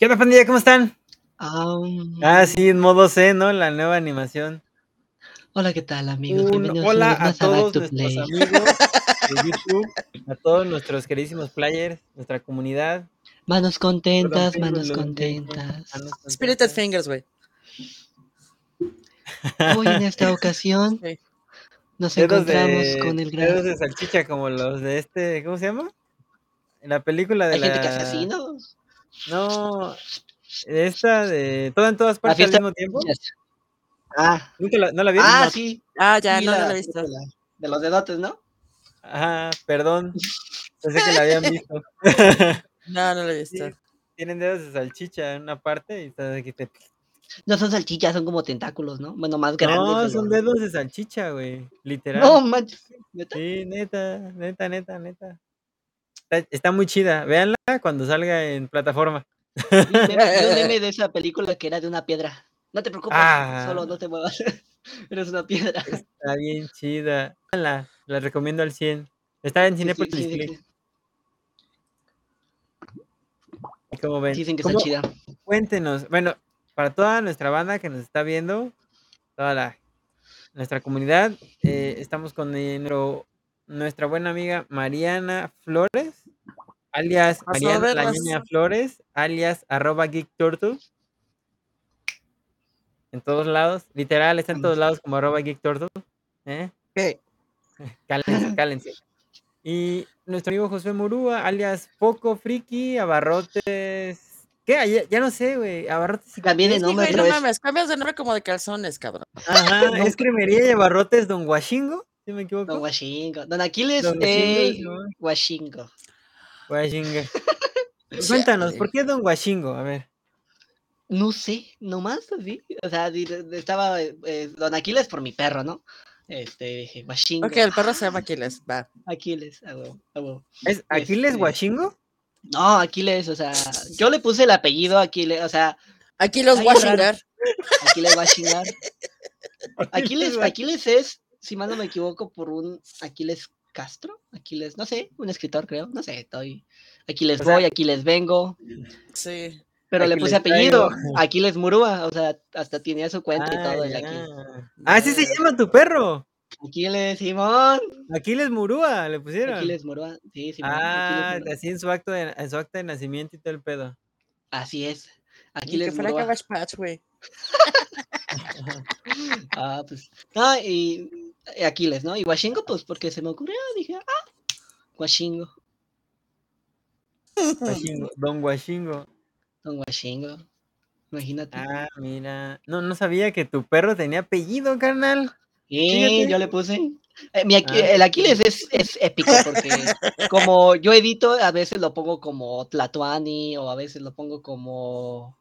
¿Qué onda, pandilla? ¿Cómo están? Am, Ah, sí, en modo C, ¿no? La nueva animación. Hola, ¿qué tal, amigos? Un Bienvenidos hola a todos to nuestros amigos de YouTube, a todos nuestros queridísimos players, nuestra comunidad. Manos contentas, Perdón, manos contentas. manos Spirited contentas. Fingers, güey. Hoy en esta ocasión Sí. nos Dedos encontramos de, con el dedos gran... de salchicha como los de este, ¿cómo se llama? En la película de Hay gente que la... ¿no? Esta de... Todo en todas La partes al mismo tiempo. Ah, ¿Nunca la, ¿No la vieron? ah, No. sí. Ah, ya, sí, no, no la lo he visto. De los dedotes, ¿no? Ajá, perdón. Pensé que la habían visto. No, no lo he Sí, visto. tienen dedos de salchicha en una parte y está aquí te... No son salchichas, son como tentáculos, ¿no? Bueno, más grandes. No, son dedos de salchicha, güey. Literal. No, manches. ¿neta? Sí, neta, neta, neta, neta. Está, está muy chida. Véanla cuando salga en plataforma. Un meme- de esa película que era de una piedra. No te preocupes, Ah. solo no te muevas. Eres una piedra. Está bien chida. La, la recomiendo al 100. Está en Sí, sí, Cinepolis sí, ¿Y cómo ven? Dicen que está ¿Cómo- chida. Cuéntenos. Bueno, para toda nuestra banda que nos está viendo, toda la nuestra comunidad, eh, estamos con nuestro- nuestra buena amiga Mariana Flores, alias Mariana la niña Flores, alias arroba Geek Turtle. En todos lados, literal, está en todos lados como arroba Geek Turtle. ¿eh? ¿Qué? Cálense, cálense. Y nuestro amigo José Murúa, alias Poco Friki, Abarrotes. ¿Qué? Ya, ya no sé, güey. Abarrotes y Cambié de Sí, nombre no mames, cambias de nombre como de calzones, cabrón. Ajá, es cremería y abarrotes Don Washingo, si me equivoco. Don Washingo. Don Aquiles Don eh, Washingo, Washingo. Cuéntanos, ¿por qué Don Washingo? A ver. No sé, nomás así. O sea, estaba eh, Don Aquiles por mi perro, ¿no? Este, dije, Washingo. Ok, el perro se llama Aquiles, va. Aquiles, a huevo, a huevo. ¿Es Aquiles Este- Washingo? No, Aquiles, o sea, yo le puse el apellido Aquiles, o sea, Aquí los Ay, voy a raro. chingar. Aquiles Washingar. Aquiles, Aquiles es, si mal no me equivoco, por un Aquiles Castro, Aquiles, no sé, un escritor creo, no sé, estoy. Aquiles O sea- voy, Aquiles vengo, Sí. pero le puse apellido, traigo. Aquiles Murúa, o sea, hasta tenía su cuenta y Ah, todo el. Aquiles. Ah, así se llama tu perro. Aquiles Simón, Aquiles Murúa, le pusieron. Aquiles Murúa, sí, Simón, ah, Murúa. así en su acto de, en su acta de nacimiento y todo el pedo. así es. Que Aquiles fuera Murúa. Cabbage Patch, güey. Ah, pues. No, y Aquiles, ¿no? Y Washingo, pues porque se me ocurrió, dije, ah, Washingo, Washingo, Don Washingo. don Washingo. Imagínate. Ah, mira. No, no sabía que tu perro tenía apellido, carnal. Sí, yo le puse. eh, mi Ah. El Aquiles es, es épico porque como yo edito, a veces lo pongo como Tlatuani o a veces lo pongo como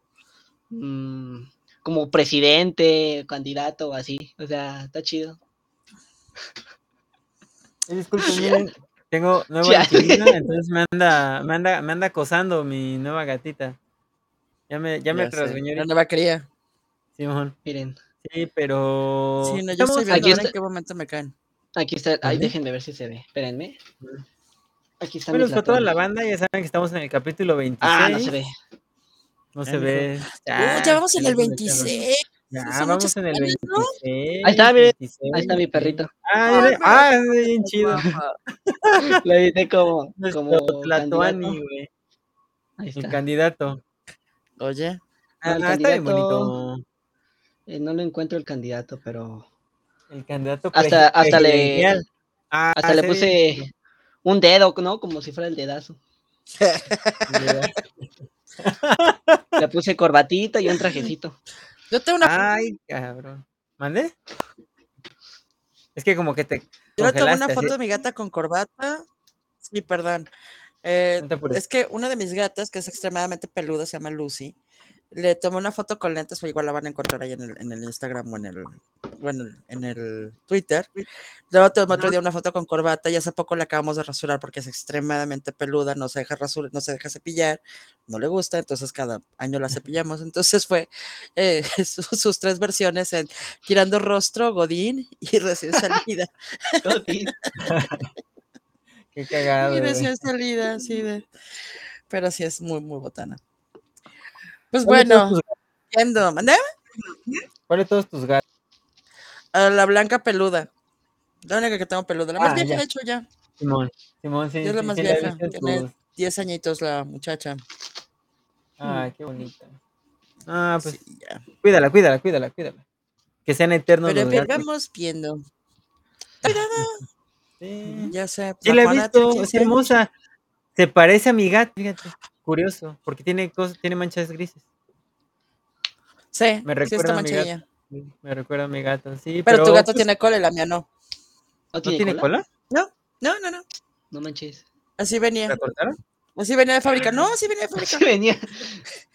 mm, como presidente, candidato o así. O sea, está chido. Eh, Disculpen, miren, tengo nueva Chale. inquilina, entonces me anda, me anda, me anda acosando mi nueva gatita. Ya me, ya me Ya sé, trasguñó La nueva cría. Simón. Miren, Sí, pero Sí, no, yo estoy viendo aquí en qué momento me caen. aquí está. Ay, déjenme ver si se ve. Espérenme. Aquí está bueno, para toda la banda, ya saben que estamos en el capítulo 26. Ah, no se ve. No se ve. Uh, ya vamos en el sí, sí, sí, 26. Ya, Son vamos en el años, ¿no? 26. Ahí está, miren. 26, Ahí está mi perrito. Ah, mire, pero- ah, es bien chido. Lo edité como, como candidato. güey. Ahí El candidato. Oye, Ah, no, está bien bonito. Eh, no lo encuentro el candidato, pero El candidato Hasta- hasta le-. Ah, hasta le puse un dedo, ¿no? Como si fuera el dedazo. Le puse corbatita y un trajecito. Yo tengo una, Ay, cabrón. ¿Mande? Es que como que te yo le tomé una foto de mi gata con corbata. Sí, perdón. Eh, No es que una de mis gatas, que es extremadamente peluda, se llama Lucy. Le tomé una foto con lentes, pero igual la van a encontrar ahí en el, en el Instagram o en el, bueno, en el Twitter. Luego tomé otro día una foto con corbata y hace poco la acabamos de rasurar porque es extremadamente peluda, no se deja rasurar, no se deja cepillar, no le gusta, entonces cada año la cepillamos. Entonces fue eh, su- sus tres versiones en Girando Rostro, Godín y Recién Salida. Qué cagado. y recién salida, así de. Pero sí es muy, muy botana. Pues ¿Cuál de todos bueno, yendo, ¿mandé? ¿Cuál de todos tus gatos? A la blanca peluda. La única que tengo peluda. La más Ah, vieja, ya. de hecho, ya. Simón. Simón, sí. Es la más sí vieja, tiene- tus- 10 añitos la muchacha. Ay, qué bonita. Ah, pues Sí, ya. cuídala, cuídala, cuídala, cuídala. Que sean eternos Pero los vamos viendo. Sí. Ya sé. Sí la he visto, es 15 años. hermosa. Se parece a mi gato, fíjate. Curioso, porque tiene cosas, tiene manchas grises. Sí, Me sí recuerda está a mi gato. Sí, Me recuerda a mi gato, sí. Pero, tu gato pues, tiene cola y la mía no. ¿No ¿No tiene, cola? cola? No, no, no, no. No manches. Así venía. ¿La cortaron? Así venía de fábrica. No, así venía de fábrica. Sí venía.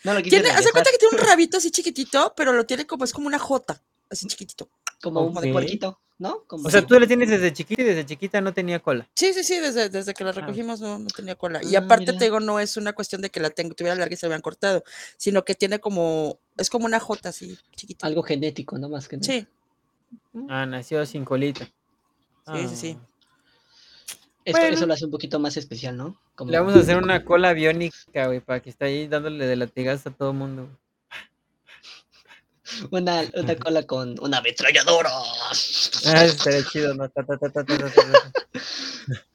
No lo quise Tiene, haz de cuenta que tiene un rabito así chiquitito, pero lo tiene como, es como una jota, así chiquitito. Como un Ok. puerquito, ¿no? Como O sea, tú la tienes desde chiquita y desde chiquita no tenía cola. Sí, sí, sí, desde, desde que la Ah. recogimos no, no tenía cola. Y Ah, aparte mira. te digo, no es una cuestión de que la tengo, tuviera larga y se habían cortado, sino que tiene como, es como una jota así chiquita. algo genético, no más que nada. Sí, Ah, nació sin colita. Sí, sí, sí. Esto, Bueno. Eso lo hace un poquito más especial, ¿no? Como Le vamos a hacer una cola biónica, güey, para que esté ahí dándole de latigazo a todo el mundo. Una, una cola con una ametralladora. Ah, estaría chido, ¿no? Ta, ta, ta.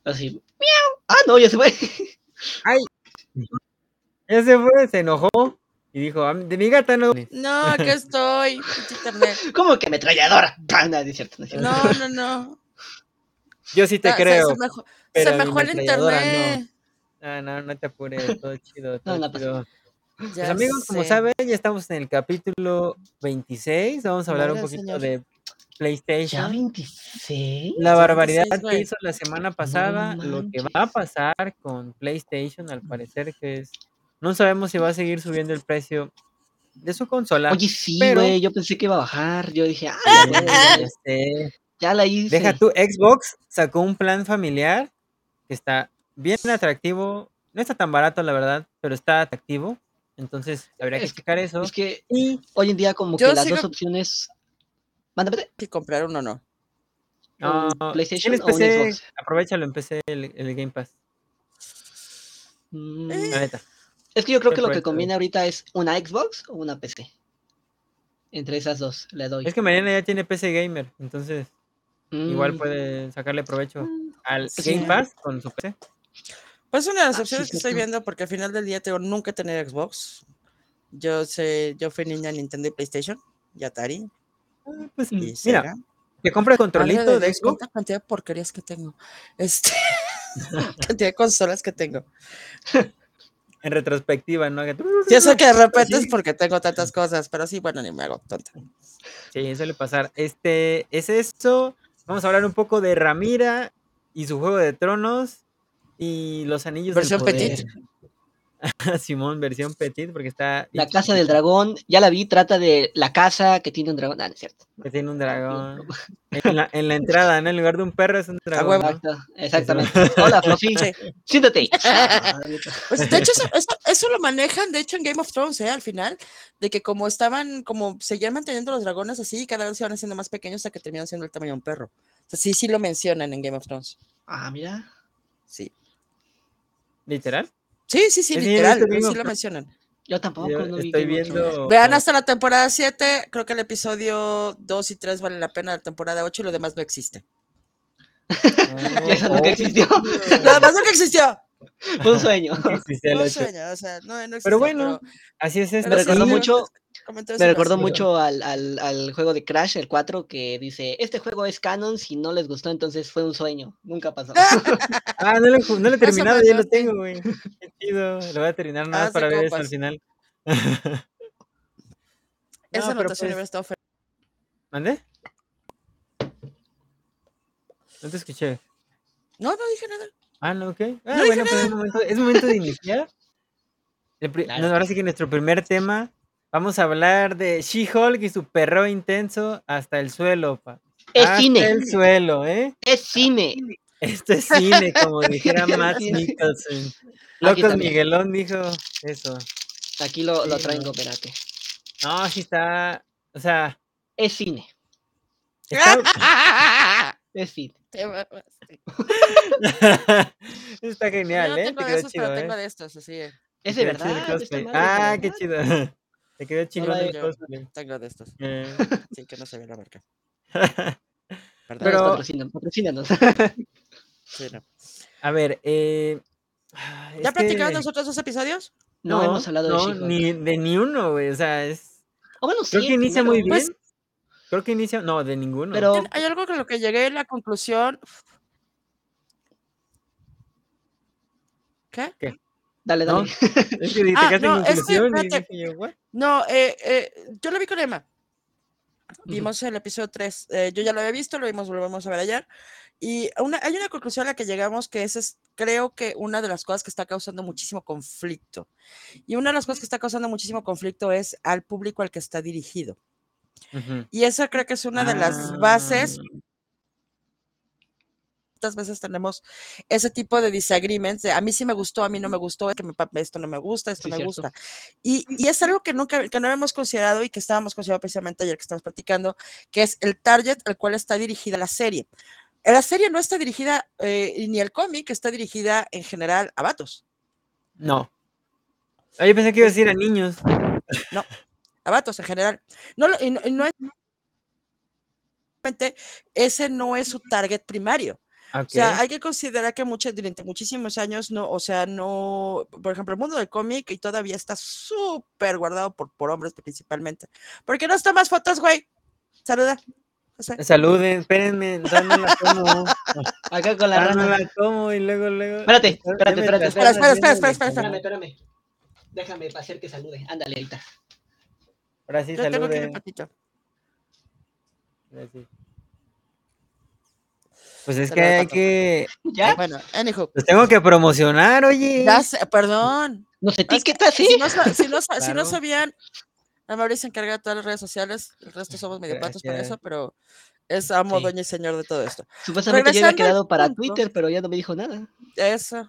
Así. ¡Miau! Ah, no, ya se fue. Ya se fue, se enojó y dijo, "Ah, de mi gata no. no, aquí estoy, internet. ¿Cómo que ametralladora? Ah, no, es cierto, no es cierto. No, no, no. Yo sí te Ah, creo. Se, mejor, pero se mi mejor el ametralladora no. internet. Ah, no, no te apures, todo chido, todo No, no pasa chido. Ya Pues amigos, como sé. saben, ya estamos en el capítulo 26. Vamos a hablar un poquito señor. de ¿Ya PlayStation. 26? La Ya barbaridad 26, que hizo la semana pasada, lo que va a pasar con PlayStation, al parecer que es... No sabemos si va a seguir subiendo el precio de su consola. Oye, sí, pero- güey, yo pensé que iba a bajar. Yo dije, ah, Ya, ya, ya, ya, ya ya la hice. Deja tú, Xbox sacó un plan familiar que está bien atractivo. No está tan barato, la verdad, pero está atractivo. Entonces, habría que Es- checar eso. Es que Y hoy en día como que las sigo- dos opciones... Mándame, Si comprar uno o no. no, ¿un PlayStation o un PC, Xbox? aprovechalo en PC el, el Game Pass, Mm, Eh. la neta. Es que yo creo que lo que conviene ahorita es una Xbox o una PC. Entre esas dos le doy. Es que Mariana ya tiene PC Gamer, entonces igual Mm, puede sacarle provecho al sí. Game Pass con su PC. Pues una de las Ah, sí, opciones que estoy viendo, porque al final del día tengo nunca tenido Xbox. Yo sé, yo fui niña Nintendo y PlayStation, y Atari, Ah, Pues y mira, Sega. te compras Madre controlito de Xbox. cuánta cantidad de porquerías que tengo. Este, cantidad de consolas que tengo. En retrospectiva, ¿no? Ya sé que de repente es porque tengo tantas cosas, pero sí, bueno, ni me hago tonta. Sí, suele pasar. Este, es esto. Vamos a hablar un poco de Ramira y su juego de tronos y los anillos Versión del poder. petit. Simón, versión petit, porque está. La casa del dragón, ya la vi, trata de la casa que tiene un dragón. Ah, no es cierto. Que tiene un dragón. En la, en la entrada, ¿no? En lugar de un perro es un dragón. ¿no? Exacto, exactamente. Hola, Fluffy. Sí. Siéntate. Pues de hecho, eso, eso- eso lo manejan, de hecho, en Game of Thrones, ¿eh? Al final, de que como estaban, como seguían manteniendo los dragones así, cada vez se van haciendo más pequeños hasta que terminan siendo el tamaño de un perro. O sea, sí, sí lo mencionan en Game of Thrones. Ah, mira. Sí. ¿Literal? Sí, sí, sí, literal, sí lo mencionan. Yo tampoco Yo no vi estoy Thrones. viendo. Vean hasta la temporada 7, creo que el episodio 2 y 3 valen la pena, la temporada 8 y lo demás no existe. Y eso nunca existió. Lo demás nunca existió. Fue un sueño. No ocho. sueño, o sea, no, no existió. Pero bueno, así es esto. pero Me recordó sí, mucho- Me recordó mucho al, al, al juego de Crash, el 4, que dice, este juego es canon, si no les gustó, entonces fue un sueño. Nunca pasó. Ah, no lo, ju- no lo he terminado, ya lo tengo, güey. Qué chido. Lo voy a terminar nada de para ver eso compas. al final. Esa No, anotación pues- estado fe- ¿Mande? No te escuché. No, no dije nada. Ah, no, ok. Ah, No bueno, pues es momento, es momento de iniciar. El pri- Claro. no, ahora sí que nuestro primer tema. Vamos a hablar de She-Hulk y su perro intenso hasta el suelo, pa. Es hasta cine. el suelo, ¿eh? Es cine. Esto es cine, como dijera Matt. Nicholson. Locos. Miguelón dijo eso. Aquí lo, lo traigo, espérate. No, sí está. O sea, Es cine. está, Es cine. Está genial, Yo ¿eh? tengo Te de esos, chido, pero ¿eh? tengo de estos, así. Es de verdad. Ah, qué chido. Te quedó chingón. Tengo de estos. Eh, Sí, que no se ve la marca. Perdón. Pero- Patrocínanos, patrocínanos. Sí, no. a ver, eh, ah, ¿Ya platicaron que- nosotros dos episodios? No, hemos hablado de no, She-Hulk. ni de ni uno, güey. O sea, es. Bueno, sí, Creo que inicia primero. muy bien. Pues- Creo que inicia. No, de ninguno. Pero Hay algo con lo que llegué a la conclusión. ¿Qué? Dale, ¿no? dale. Es que te Ah, no, es que. No, eh, eh, yo lo vi con Emma. Vimos el episodio 3. yo ya lo había visto, lo vimos, volvemos a ver ayer. Y una, hay una conclusión a la que llegamos que esa es, creo que una de las cosas que está causando muchísimo conflicto. Y una de las cosas que está causando muchísimo conflicto es al público al que está dirigido. Ujú. Y esa creo que es una de las bases. Muchas veces tenemos ese tipo de disagreements de a mí sí me gustó, a mí no me gustó, que me esto no me gusta, esto Sí, me cierto. gusta. Y, y es algo que nunca, que no habíamos considerado y que estábamos considerando precisamente ayer que estamos platicando, que es el target al cual está dirigida la serie. La serie no está dirigida, eh, ni el cómic está dirigida en general a vatos. No. Ah, yo pensé que iba a decir a niños. a vatos en general. No, y no, y no es ese no es su target primario. O sea, hay que considerar que durante muchísimos años, no, o sea, no, por ejemplo, el mundo del cómic y todavía está súper guardado por, por hombres principalmente. ¿Por qué no tomas fotos, güey? Saluda. José. Saluden, espérenme, no la como. Acá con la no rana. la como y luego, luego. Espérate, espérate, espérate, espera, espera, espera, espera, comer. Espérame, espérame. Déjame hacer que salude. Ándale, ahorita. Ahora sí, Yo tengo que ir saluden. un patito. Ahora sí. Pues es que hay que. ¿Ya? Bueno, anywho. Los tengo que promocionar, oye. Ya sé, perdón. Nos Es que etiqueta, sí. Si no, si no sa- si no Claro. sabían, a se encarga de todas las redes sociales, el resto somos medio patos para eso, pero es amo, Sí. dueño y señor de todo esto. Supuestamente ya había regresando al quedado para punto. Twitter, pero ya no me dijo nada. Eso.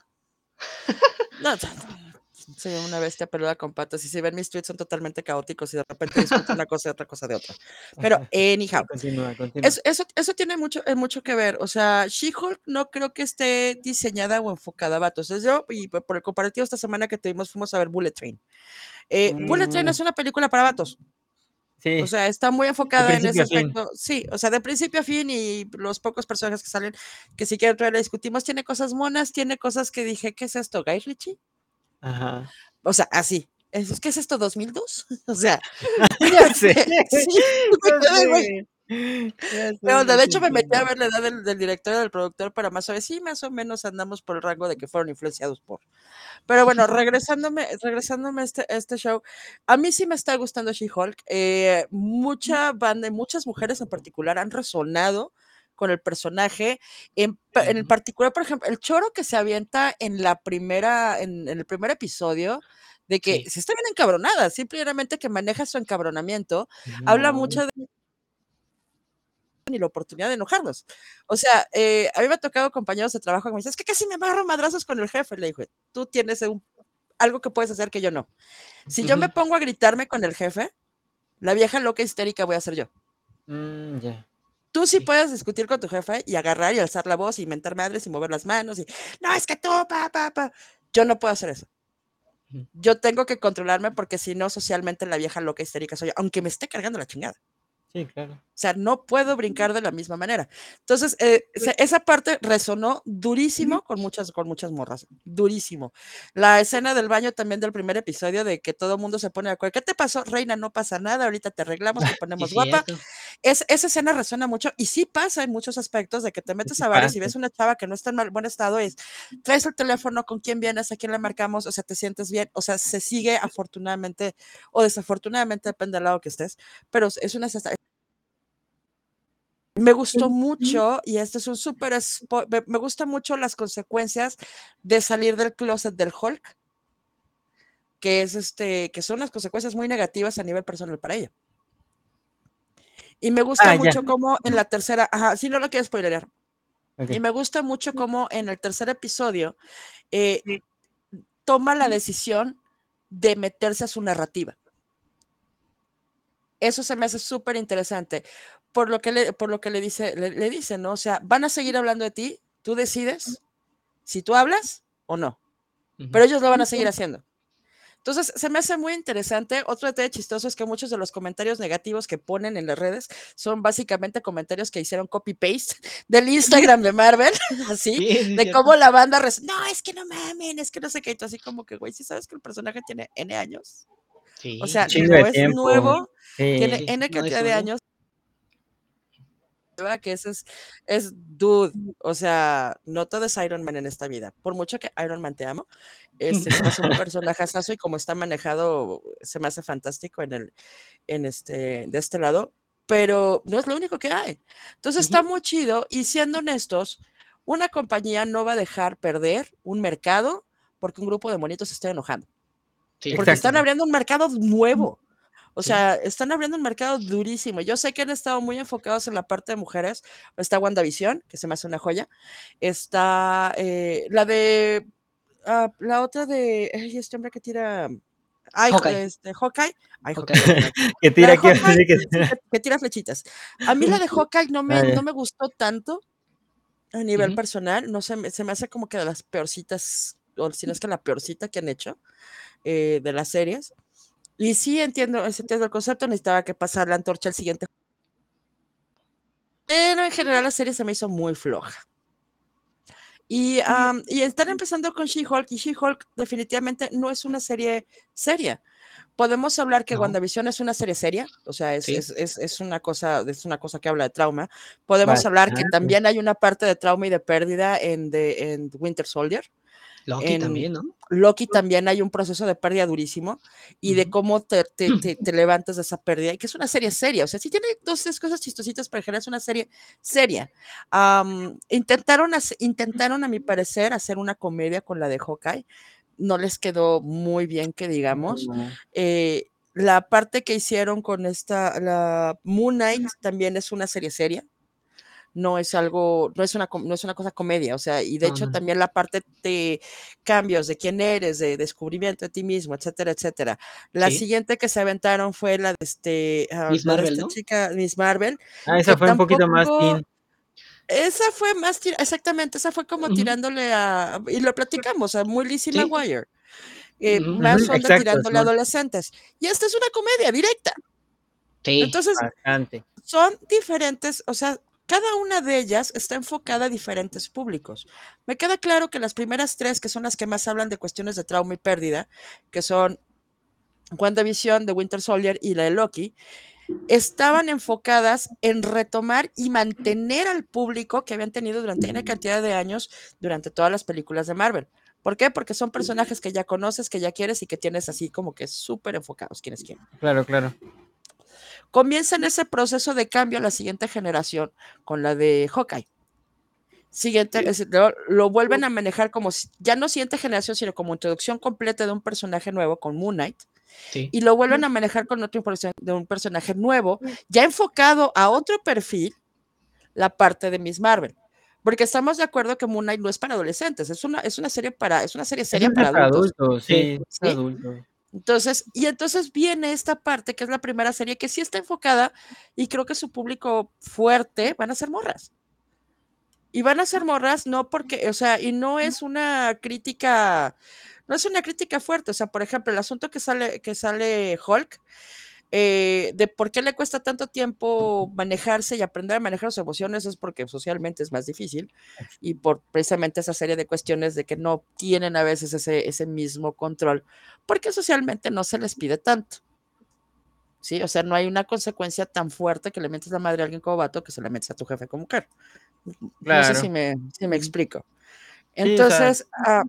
No, ya, soy una bestia peluda con patas. Y si ven mis tweets son totalmente caóticos y de repente discuto una cosa y otra cosa de otra. Pero, anyhow, Continúa, continúa. eso, eso, eso tiene mucho, eh, mucho que ver. O sea, She-Hulk no creo que esté diseñada o enfocada a vatos. Es yo, y por el comparativo esta semana que tuvimos, fuimos a ver Bullet Train. Eh, Bullet Train Mm. es una película para vatos. Sí. O sea, está muy enfocada en ese aspecto. Sí, o sea, de principio a fin y los pocos personajes que salen, que si quieren traer la discutimos, tiene cosas monas, tiene cosas que dije, ¿qué es esto, Guy Ritchie? Ajá. O sea, así. ¿Qué es esto, 2002? O sea, Ya sé. sí, Pero de hecho me metí a ver la edad del, del director y del productor para más saber, sí, más o menos andamos por el rango de que fueron influenciados por. Pero bueno, regresándome, regresándome a este, a este show, a mí sí me está gustando She-Hulk. eh, mucha banda y muchas mujeres en particular han resonado con el personaje. En, en el particular, por ejemplo, el choro que se avienta en la primera, en, en el primer episodio, de que Sí. se está bien encabronada, simplemente que maneja su encabronamiento, habla mucho de ni la oportunidad de enojarnos. O sea, eh, a mí me ha tocado compañeros de trabajo que me dicen, es que casi me agarro madrazos con el jefe. Le dije, tú tienes un- algo que puedes hacer que yo no. Si yo me pongo a gritarme con el jefe, la vieja loca histérica voy a ser yo. Mm, ya. Tú sí Sí. puedes discutir con tu jefe y agarrar y alzar la voz y mentar madres y mover las manos y, no, es que tú, pa, pa, pa. Yo no puedo hacer eso. Yo tengo que controlarme porque si no, socialmente la vieja loca histérica soy yo, aunque me esté cargando la chingada. Sí, claro. O sea, no puedo brincar de la misma manera. Entonces, eh, se- esa parte resonó durísimo con muchas, con muchas morras. Durísimo. La escena del baño también del primer episodio de que todo el mundo se pone de acuerdo. ¿Qué te pasó, reina? No pasa nada. Ahorita te arreglamos, te ponemos guapa. cierto. Es, esa escena resuena mucho y sí pasa en muchos aspectos de que te metes a bares y ves una chava que no está en mal- buen estado es traes el teléfono, con quién vienes, a quién le marcamos, o sea, te sientes bien, o sea, se sigue afortunadamente o desafortunadamente, depende del lado que estés, pero es una me gustó mucho, y este es un súper, me, gustan mucho las consecuencias de salir del closet del Hulk, que es este, que son las consecuencias muy negativas a nivel personal para ella. Y me gusta Ah, mucho como en la tercera, ajá, si no lo quiero spoilerear, Ok. y me gusta mucho como en el tercer episodio eh, toma la decisión de meterse a su narrativa. Eso se me hace súper interesante. Por lo que le, por lo que le dice, le, le dice, ¿no? O sea, van a seguir hablando de ti, tú decides si tú hablas o no, pero ellos lo van a seguir haciendo. Entonces, se me hace muy interesante. Otro detalle chistoso es que muchos de los comentarios negativos que ponen en las redes son básicamente comentarios que hicieron copy-paste del Instagram de Marvel, así, Sí, sí, de cómo la banda, no, es que no mamen, es que no sé qué, y tú así como que, güey, si sabes que el personaje tiene N años, Sí, o sea, no de es tiempo. nuevo, tiene N no cantidad de nuevo. años. ¿Verdad? Que ese es, es dude, o sea, no todo es Iron Man en esta vida. Por mucho que Iron Man te amo, este hace un personajazo y como está manejado, se me hace fantástico en el, en este, de este lado, pero no es lo único que hay. Entonces está muy chido y siendo honestos, una compañía no va a dejar perder un mercado porque un grupo de monitos se esté enojando. Sí. Porque están abriendo un mercado nuevo. O Sí. sea, están abriendo un mercado durísimo. Yo sé que han estado muy enfocados en la parte de mujeres. Está WandaVision, que se me hace una joya. Está eh, la de. ah, la otra de. Ay, este hombre que tira. Ay, Hawkeye. este, Hawkeye. Ay, Hawkeye. Hawkeye. Que tira aquí. Hawkeye, que- sí, que, que tira flechitas. A mí la de Hawkeye no me, no me gustó tanto a nivel Ujú. personal. No sé, se me hace como que de las peorcitas, o si no es que la peorcita que han hecho eh, de las series. Y sí entiendo, entiendo el concepto, necesitaba que pasar la antorcha al siguiente. Pero en general la serie se me hizo muy floja. Y, am, y están empezando con She-Hulk, y She-Hulk definitivamente no es una serie seria. Podemos hablar que No. WandaVision es una serie seria, o sea, es, Sí. es, es, es una cosa, es una cosa que habla de trauma. Podemos hablar que también hay una parte de trauma y de pérdida en, The, en Winter Soldier. Loki en- también, ¿no? Loki también hay un proceso de pérdida durísimo y de cómo te, te, te- te levantas de esa pérdida y que es una serie seria. O sea, sí tiene dos, tres cosas chistositas, pero en general es una serie seria. Am, intentaron, intentaron, a mi parecer, hacer una comedia con la de Hawkeye. No les quedó muy bien, que digamos. Eh, la parte que hicieron con esta, la Moon Knight también es una serie seria. No es algo, no es una, no es una cosa comedia, o sea, y de No, hecho también la parte de cambios de quién eres, de descubrimiento de ti mismo, etcétera, etcétera. La Sí. siguiente que se aventaron fue la de este, ah, Miss Marvel, esta ¿no? chica, Miss Marvel. Ah, esa fue un poquito más tampoco- teen. Esa fue más, exactamente, esa fue como Ujú. tirándole a, y lo platicamos, a muy Lizzie Sí. McGuire. Eh. Más onda exacto, tirándole a adolescentes. Y esta es una comedia directa. Sí. Entonces, Bastante. son diferentes, o sea, cada una de ellas está enfocada a diferentes públicos. Me queda claro que las primeras tres, que son las que más hablan de cuestiones de trauma y pérdida, que son WandaVision, The Winter Soldier y la de Loki, estaban enfocadas en retomar y mantener al público que habían tenido durante una cantidad de años durante todas las películas de Marvel. ¿Por qué? Porque son personajes que ya conoces, que ya quieres y que tienes así como que súper enfocados, quienes quieren Claro, claro. Comienzan ese proceso de cambio a la siguiente generación con la de Hawkeye. Siguiente, lo, lo vuelven a manejar como ya no siguiente generación, sino como introducción completa de un personaje nuevo con Moon Knight. Sí. Y lo vuelven a manejar con otro person- de un personaje nuevo, ya enfocado a otro perfil, la parte de Miss Marvel. Porque estamos de acuerdo que Moon Knight no es para adolescentes, es una, es una serie para, es una serie seria Es para para adultos. adultos, sí, es ¿Sí? adulto. Entonces, y entonces viene esta parte que es la primera serie que sí está enfocada y creo que su público fuerte van a ser morras. Y van a ser morras no porque, o sea, y no es una crítica, no es una crítica fuerte, o sea, por ejemplo, el asunto que sale que sale Hulk eh, de por qué le cuesta tanto tiempo manejarse y aprender a manejar sus emociones es porque socialmente es más difícil y por precisamente esa serie de cuestiones de que no tienen a veces ese, ese mismo control, porque socialmente no se les pide tanto. Sí, o sea, no hay una consecuencia tan fuerte que le metes la madre a alguien como vato que se la metes a tu jefe como mujer. No sé Claro. si me, si me explico. Sí, o sea, Entonces, ah,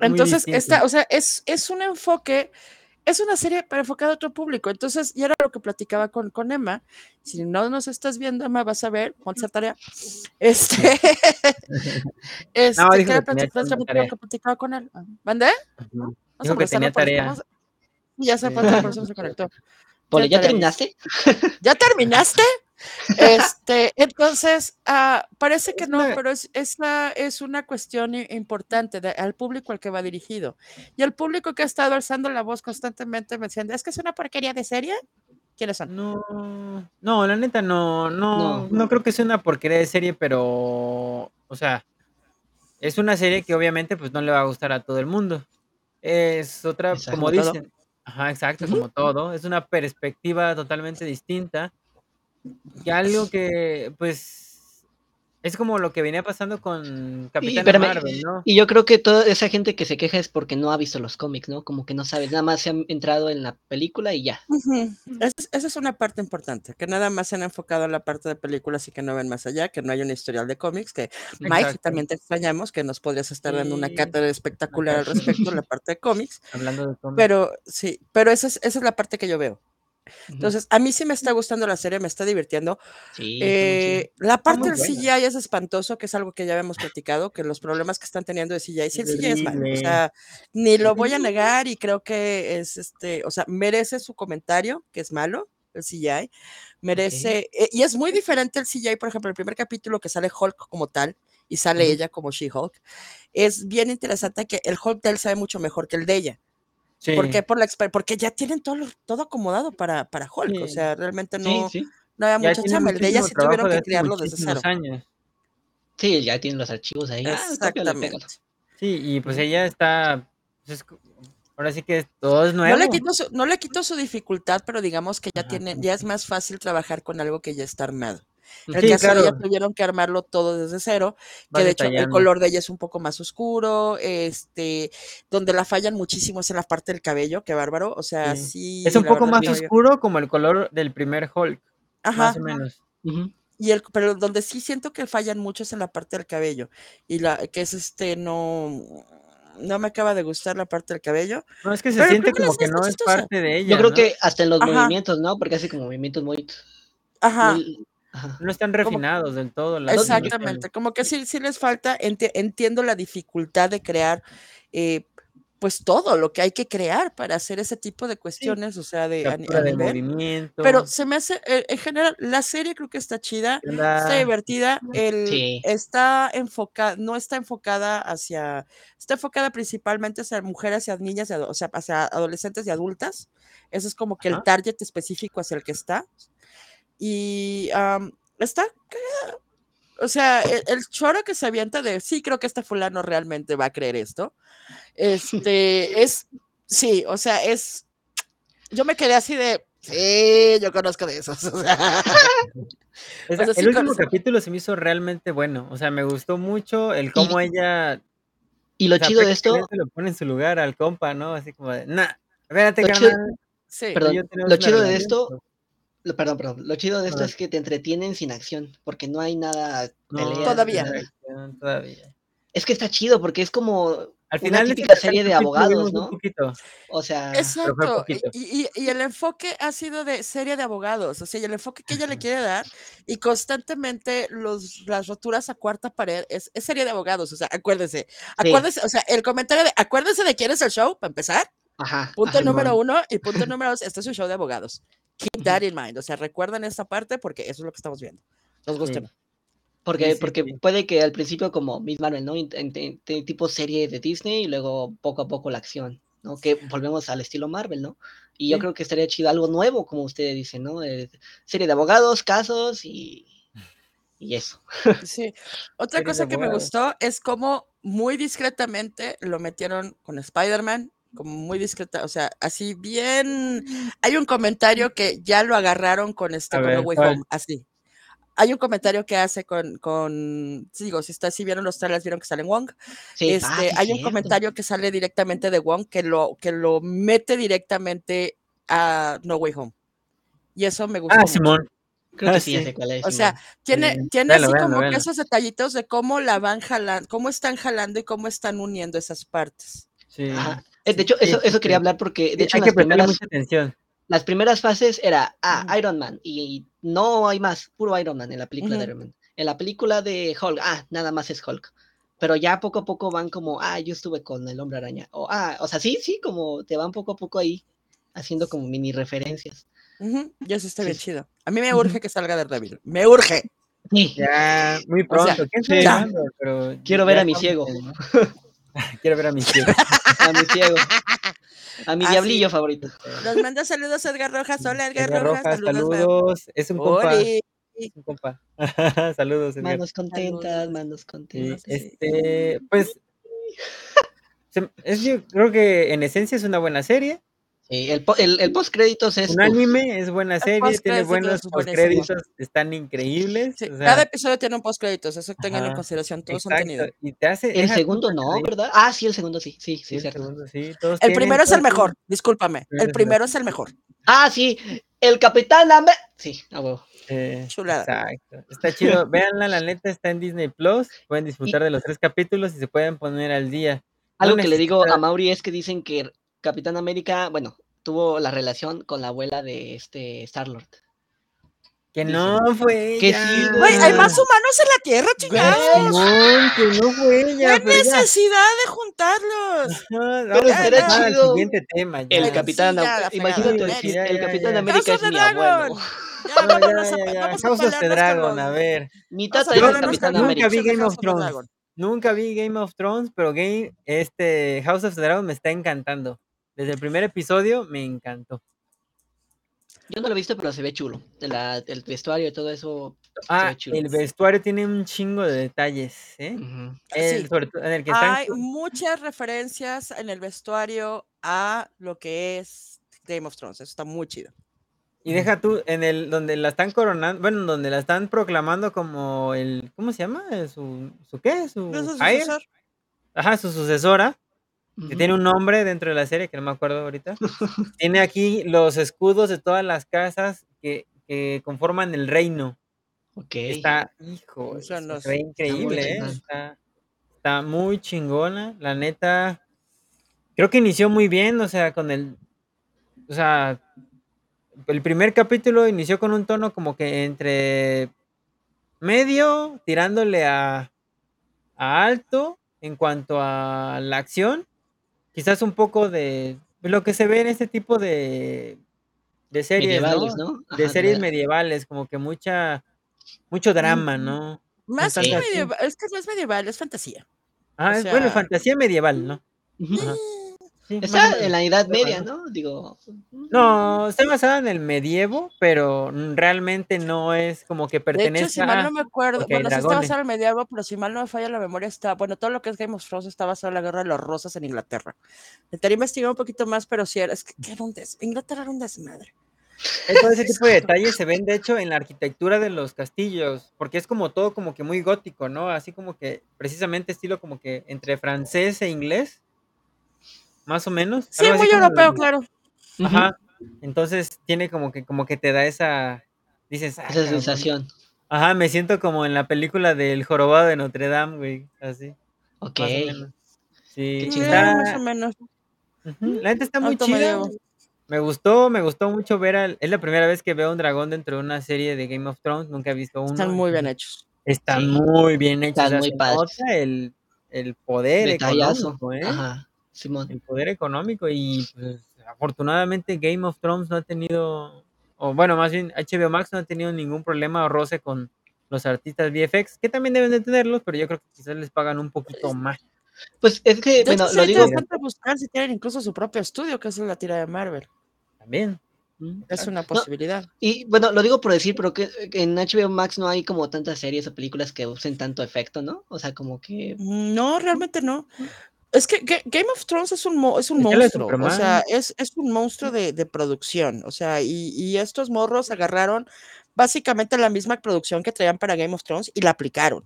entonces esta, o sea, es, es un enfoque, es una serie para enfocar a otro público. Entonces, y era lo que platicaba con, con Emma. Si no nos estás viendo, Emma, vas a ver, ponte tarea. Este, este, No, dijo que que platicar- tarea. lo que platicaba con él. ¿Mandé? Dijo que molestarlo tenía eso, tarea. a- Ya se fue, por eso se conectó. ¿ya tarea. terminaste? ¿Ya terminaste? Este, entonces, ah, parece que no, una- pero es, es, la- es una cuestión importante de- al público al que va dirigido. Y el público que ha estado alzando la voz constantemente me diciendo, es que es una porquería de serie. ¿Quiénes son? No, no, la neta no, no, No. no creo que sea una porquería de serie, pero, o sea, es una serie que obviamente pues no le va a gustar a todo el mundo. es otra, como Como todo. dicen, ajá, exacto, Ujú. como todo, es una perspectiva totalmente distinta y algo que, pues, es como lo que venía pasando con espérame, Marvel, ¿no? y yo creo que toda esa gente que se queja es porque no ha visto los cómics, ¿no? Como que no sabe, nada más se han entrado en la película y ya. Ujú. Esa es, esa es una parte importante, que nada más se han enfocado en la parte de películas y que no ven más allá, que no hay un historial de cómics, que Mike, Exacto. también te extrañamos, que nos podrías estar dando una cátedra espectacular al respecto en la parte de cómics, Hablando de cómics. pero sí, pero esa es, esa es la parte que yo veo. Entonces, a mí sí me está gustando la serie, me está divirtiendo. Sí. Eh, la parte del buena. CGI es espantoso, que es algo que ya habíamos platicado, que los problemas que están teniendo de CGI, sí, el CGI es malo, o sea, ni lo voy a negar y creo que es, este, o sea, merece su comentario, que es malo, el CGI, merece, eh, y es muy diferente el CGI, por ejemplo, el primer capítulo que sale Hulk como tal, y sale ella como She-Hulk, es bien interesante que el Hulk de él sabe mucho mejor que el de ella. ¿Por Sí, qué? Por la porque ya tienen todo, todo acomodado para, para Hulk, o sea, realmente no, sí. no había mucha chamba, el de ella sí tuvieron que crearlo desde cero. años. Sí, ya tienen los archivos ahí. Ah, Exactamente. Sí, y pues Ujú. ella está, pues, ahora sí que todo es No le nuevo. quito su, no le quito su dificultad, pero digamos que ya Ajá, tiene, ya es más fácil trabajar con algo que ya está armado. En el Sí, caso de ella claro, tuvieron que armarlo todo desde cero, va que de hecho el color de ella es un poco más oscuro, este, donde la fallan muchísimo es en la parte del cabello, qué bárbaro, o sea, Sí. sí, Es un poco verdad, más el oscuro como el color del primer Hulk, más Ajá, o menos. Y el, pero donde sí siento que fallan mucho es en la parte del cabello, y la, que es este, no, no me acaba de gustar la parte del cabello, No, es que se pero siente como que no es parte de Yo ella, creo ¿no? que hasta en los Ajá, movimientos, ¿no? Porque hace como movimientos muy... ajá. muy ajá. No están Como, refinados del todo las. Exactamente, como que sí, sí les falta, enti- entiendo la dificultad de crear, eh, pues todo lo que hay que crear para hacer ese tipo de Sí, cuestiones, o sea, de a, de pero se me hace, eh, en general, la serie creo que está chida, está divertida, el, Sí. está enfocada, no está enfocada hacia, está enfocada principalmente hacia mujeres, hacia niñas, o sea, hacia adolescentes y adultas, ese es como que el target específico hacia el que está, y está. O sea, el, el choro que se avienta de sí, creo que este fulano realmente va a creer esto. Este es, sí, o sea, es. Yo me quedé así de. Sí, yo conozco de esos. O sea, o Esa- sea, sí el último conozco. capítulo se me hizo realmente bueno. O sea, me gustó mucho el Y, cómo ella, y lo o sea, chido de esto, lo pone en su lugar al compa, ¿no? Así como de, nah, espérate, lo chido, carnal, Sí, perdón, lo chido de esto, lo- perdón, perdón, lo chido de esto ver, es que te entretienen sin acción, porque no hay nada, no, peleas todavía. todavía. Es que está chido porque es como Al una final ese típica serie de abogados, vimos un ¿no? poquito, O sea, Exacto, y, y- y el enfoque ha sido de serie de abogados, o sea, y el enfoque que ella le quiere dar, y constantemente los, las roturas a cuarta pared es, es serie de abogados, o sea, acuérdense, sí, acuérdense, o sea, el comentario de acuérdense de quién es el show, para empezar, ajá, punto ajá. número uno, y punto número dos, este es un show de abogados. Keep that in mind, o sea, recuerden esta parte porque eso es lo que estamos viendo. Nos gusta. Sí, Porque, sí, sí, porque sí. puede que al principio como Miss Marvel, ¿no? Tipo serie de Disney y luego poco a poco la acción, ¿no? Que volvemos al estilo Marvel, ¿no? Y yo Sí. creo que estaría chido algo nuevo, como ustedes dicen, ¿no? Eh, serie de abogados, casos y, y eso. Sí. Otra cosa que me gustó es cómo muy discretamente lo metieron con Spider-Man, como muy discreta, o sea, así bien. Hay un comentario que ya lo agarraron con este, A con No ver, Way. Home, así. Hay un comentario que hace con, con, sí, digo, si está, si vieron los trailers, vieron que sale Wong. Sí, ah, Este, sí, hay un cierto. comentario que sale directamente de Wong que lo, que lo mete directamente a No Way Home. Y eso me gustó Ah, mucho. Simón. Creo Ah, que sí, ya sé cuál es, O sea, tiene, Sí. tiene Véanlo, así véanlo, como que véanlo. esos detallitos de cómo la van jalando, cómo están jalando y cómo están uniendo esas partes. Sí. Ajá. Eh. De hecho, eso, eso quería hablar porque, de hecho, hay que las prestarle primeras, mucha atención. las primeras fases era, ah, Iron Man, y no hay más, puro Iron Man en la película de. Iron Man. En la película de Hulk, ah, nada más es Hulk. Pero ya poco a poco van como, ah, yo estuve con el hombre araña. O, ah, o sea, sí, sí, como te van poco a poco ahí, haciendo como mini referencias. Ujú, Y eso está Sí, bien chido. A mí me urge que salga Daredevil. Me urge. Sí, Ya, muy O sea, pronto. ¿Quién sí. sabe ya. Pero quiero ver ya a mi ciego, Quiero ver a mi ciego. a mi ciego, a mi Así. diablillo favorito. Nos manda saludos Edgar Rojas. Hola Edgar, Edgar Rojas. Rojas, Saludos. Saludos. Es un compa. Oli. Es un compa. saludos, Edgar. Manos contentas, Saludos. manos contentas. Sí. este, pues se- es, yo creo que en esencia es una buena serie. Sí, el, el, el post créditos es. Un uf, anime es buena serie, tiene buenos es buenísimo. postcréditos, están increíbles. Sí, o sea, cada episodio tiene un post créditos, eso tenganlo en consideración, todos han tenido. Y te hace. el segundo no. ¿verdad? Ah, sí, el segundo sí. Sí, Sí, sí, el cierto. segundo, sí, todos El tienen- primero es el mejor, tienen- discúlpame. El primero es el mejor. Ah, sí, el Capitán América. Sí, a huevo. eh, Chulada. Exacto. Está chido. Véanla, la neta está en Disney Plus. Pueden disfrutar de los tres capítulos y se pueden poner al día. No Algo que le digo a Mauri es que dicen que Capitán América, bueno, tuvo la relación con la abuela de este Star-Lord. Que no fue Que ella. sí, Güey, hay más humanos en la Tierra, chingados. Simón, que no fue ella. ¿Qué pero ya. necesidad de juntarlos? Pero a estaría pasar al chido siguiente tema. ya. El Capitán, sí, ya, imagínate, el ya, Capitán ya. América es mi abuelo. Ya, No, vámonos a, vamos con Dragon, a ver. Mi tata el Capitán los Nunca América. vi de Game of Thrones. Nunca vi Game of Thrones, pero Game, este House of the Dragon me está encantando. Desde el primer episodio me encantó. Yo no lo he visto, pero se ve chulo. La- el vestuario y todo eso. Ah, ve chulo. el vestuario tiene un chingo de detalles, ¿eh? Ujú. El- Sí. sobre todo en el que están Hay muchas referencias en el vestuario a lo que es Game of Thrones. Eso está muy chido. y deja tú en el donde la están coronando, bueno, donde la están proclamando como el ¿cómo se llama? Eh, Su su qué? Su ¿No es el heir. sucesor? Ajá, su sucesora, que tiene un nombre dentro de la serie que no me acuerdo ahorita. tiene aquí los escudos de todas las casas que, que conforman el reino. Ok. Está, hijo, ve increíble, ¿eh? Está, está muy chingona, la neta. Creo que inició muy bien, o sea, con el, o sea, el primer capítulo inició con un tono como que entre medio, tirándole a, a alto en cuanto a la acción, quizás un poco de lo que se ve en este tipo de, de series, ¿no? Medievales, ¿no? de Ajá, series medievales, como que mucha, mucho drama, Mm, ¿no? Más que medieval, es que no es medieval, es fantasía. Ah, o es- bueno, fantasía medieval, ¿no? Ajá. Sí, Está en la Edad Media, no. ¿no? Digo. No, está basada en el medievo, pero realmente no es como que De pertenece hecho, si mal a... no me acuerdo, hay bueno, sí está basado en el medievo, pero si mal no me falla la memoria, está, bueno, todo lo que es Game of Thrones está basado en la guerra de los rosas en Inglaterra. Intentaría investigar un poquito más, pero sí, era, es que era un des- Inglaterra era un desmadre. Todo ese tipo de detalles se ven, de hecho, en la arquitectura de los castillos, porque es como todo como que muy gótico, ¿no? Así como que precisamente estilo como que entre francés e inglés, más o menos. Sí, muy europeo, de- claro. Ajá. Entonces tiene como que como que te da esa dices, "Ah, Esa cabrón". sensación. Ajá, me siento como en la película del Jorobado de Notre Dame, güey, así, Ok. más o menos. Sí, Qué está- más o menos. la neta está muy chida. Me gustó, me gustó mucho ver al, es la primera vez que veo un dragón dentro de una serie de Game of Thrones, nunca he visto uno. Están muy bien hechos. Están Sí. muy bien hechos, Están o sea, muy padres. el, el poder Detallazo. económico, ¿eh? Ajá. Simón. el poder económico y pues, afortunadamente Game of Thrones no ha tenido, o bueno, más bien HBO Max no ha tenido ningún problema o roce con los artistas VFX, que también deben de tenerlos, pero yo creo que quizás les pagan un poquito más. Pues es que, bueno, lo digo. bastante buscar si tienen incluso su propio estudio, que es la tira de Marvel. También. Es una posibilidad. Y bueno, lo digo por decir, pero que que en HBO Max no hay como tantas series o películas que usen tanto efecto, ¿no? O sea, como que. No, realmente no. Es que Ga- Game of Thrones es un, mo- es un monstruo, o sea, es, es un monstruo de, de producción, o sea, y, y estos morros agarraron básicamente la misma producción que traían para Game of Thrones y la aplicaron.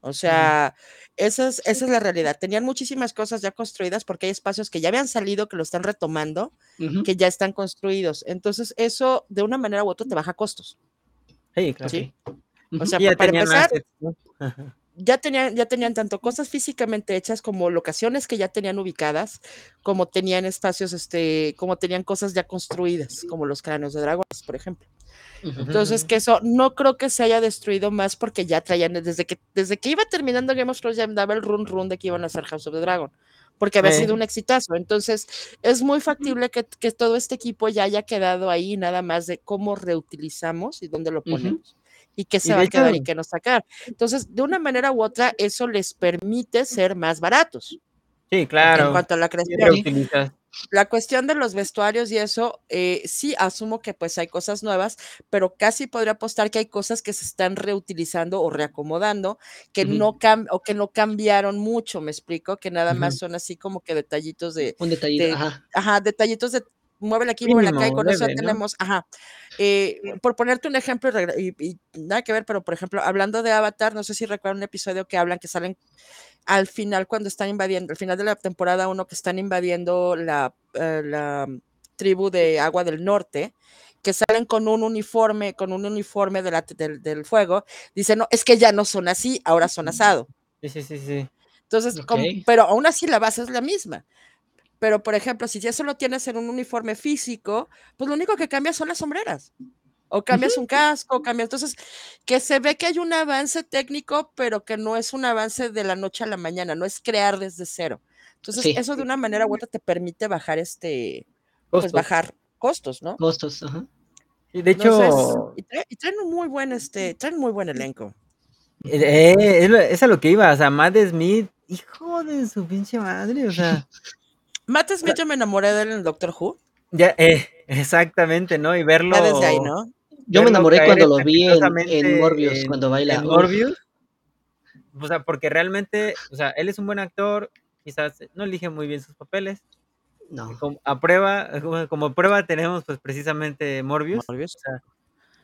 O sea, esa es, esa es la realidad. Tenían muchísimas cosas ya construidas porque hay espacios que ya habían salido, que lo están retomando, Ujú. que ya están construidos. Entonces, eso de una manera u otra te baja costos. Sí, claro. Sí. O sea, ya para empezar. Ya tenían, ya tenían tanto cosas físicamente hechas como locaciones que ya tenían ubicadas, como tenían espacios, este, como tenían cosas ya construidas, como los cráneos de dragones, por ejemplo. Entonces, que eso no creo que se haya destruido más porque ya traían, desde que, desde que iba terminando Game of Thrones ya daba el run run de que iban a hacer House of the Dragon, porque había sido un exitazo. Entonces, es muy factible que, que todo este equipo ya haya quedado ahí, nada más de cómo reutilizamos y dónde lo ponemos. Y qué se va a quedar y qué no sacar. Entonces, de una manera u otra, eso les permite ser más baratos Sí, en claro. cuanto a la creación. la cuestión de los vestuarios y eso, eh, sí asumo que pues hay cosas nuevas, pero casi podría apostar que hay cosas que se están reutilizando o reacomodando, que Ujú. no cam o que no cambiaron mucho, ¿me explico? Que nada más Ujú. son así como que detallitos de Un detallito, de ajá. ajá, detallitos de muévele aquí, muévele acá, y con eso leve, ¿no? tenemos ajá. Eh, por ponerte un ejemplo, y y nada que ver, pero, por ejemplo, hablando de Avatar, no sé si recuerdan un episodio que hablan que salen al final cuando están invadiendo al final de la temporada 1 que están invadiendo la, eh, la tribu de Agua del Norte, que salen con un uniforme con un uniforme de la del del fuego, dicen: "No, es que ya no son así, ahora son asado". Sí, sí, sí, sí. Entonces, com Okey. pero aún así la base es la misma. Pero, por ejemplo, si ya eso lo tienes en un uniforme físico, pues lo único que cambia son las sombreras. O cambias un casco, o cambia entonces, que se ve que hay un avance técnico, pero que no es un avance de la noche a la mañana, no es crear desde cero. Entonces, Sí. eso de una manera u otra te permite bajar, este, pues Costos. bajar costos, ¿no? Costos, ajá. Y de Entonces, hecho y trae y traen un muy buen, este, traen muy buen elenco. Eh, eh, es lo es a lo que iba, o sea, Matt Smith, hijo de su pinche madre, o sea, Matt Smith, yo me enamoré de él en Doctor Who. ya, eh, exactamente, ¿no? Y verlo Ya desde ahí, ¿no? Yo me enamoré cuando lo vi en en Morbius, en cuando baila, en. Morbius. O sea, porque realmente, o sea, él es un buen actor, quizás no elige muy bien sus papeles. No. como a prueba, como como prueba tenemos, pues, precisamente Morbius. Morbius. O sea,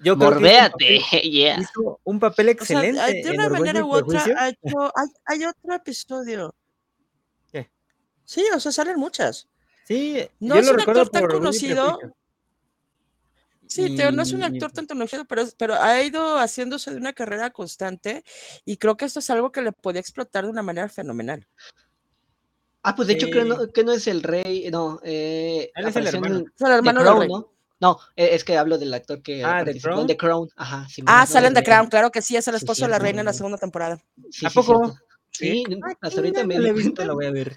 yo creo que hizo un Morbéate, papel yeah. hizo un papel O sea, excelente de en una Orgullo manera u otra Prejuicio. ha hecho hay hay otro episodio. Sí, o sea, salen muchas. Sí, No yo es lo un recuerdo actor tan conocido. Sí, te digo, no es un actor tan conocido, pero pero ha ido haciéndose de una carrera constante, y creo que esto es algo que le podía explotar de una manera fenomenal. Ah, pues, de hecho, creo Sí. no que no es el rey, no, eh, Él es el apareció en hermano. Es el The hermano del Crown, rey. ¿no? No, e es que hablo del actor que Ah, ¿The participó en Crown? The Crown, ajá, simón, Ah, no sale en del The. Crown, claro que sí, es el Sí, esposo de la reina en la segunda temporada. Sí, ¿A sí, poco? Sí, Sí. Ah, hasta ahorita me la di cuenta. la voy a ver.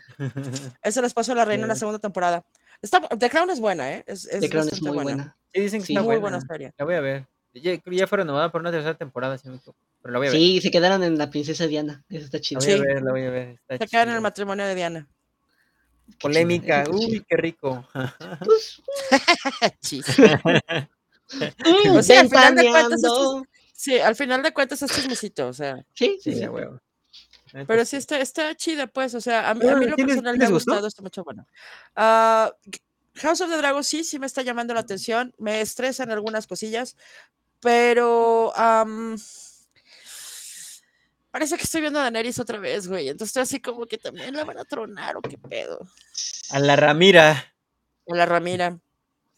Es el esposo de la reina en la segunda temporada. Está The Crown es buena, ¿eh? Es The Crown es muy buena. buena. Sí, dicen que Sí. está Muy buena. buena serie. La voy a ver. Ya ya fue renovada por una tercera temporada, si me pero la voy a ver. Sí, se quedaron en la princesa Diana, eso está La chido. voy a ver, la voy a ver, está Se quedan en el chido. matrimonio de Diana. Qué eso Polémica, uy, chido. qué rico. Pues, mm, Pues sí, al final de cuentas es sí, al final de cuentas es chismecito, o sea. Sí, sí, Sí, sí. Pero sí está está chida, pues, o sea, a mí a Ah, mí en lo ¿sí les personal me ha gustado, está mucho bueno. Ah, House of the Dragon sí, sí me está llamando la atención, me estresan algunas cosillas, pero, am parece que estoy viendo a Daenerys otra vez, güey, entonces estoy así como que también la van a tronar, ¿o qué pedo? A la Ramira. A la Ramira.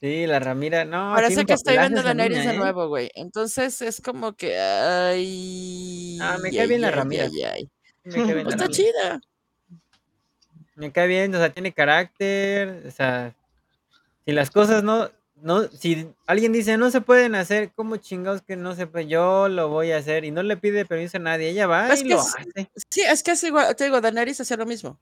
Sí, la Ramira, no, Parece que estoy viendo a Daenerys de ¿eh? nuevo, güey. Entonces es como que, ay, Ah, me cae bien ay, la ay, Ramira. ay, ay. Sí me cae bien Pues está chida. Me cae bien, o sea, tiene carácter, o sea, si las cosas no no si alguien dice: "No se pueden hacer", ¿cómo chingados que no se puede? Yo lo voy a hacer, y no le pide permiso a nadie, ella va Es y que lo es hace. sí, es que es igual, te digo, Daenerys hacía lo mismo.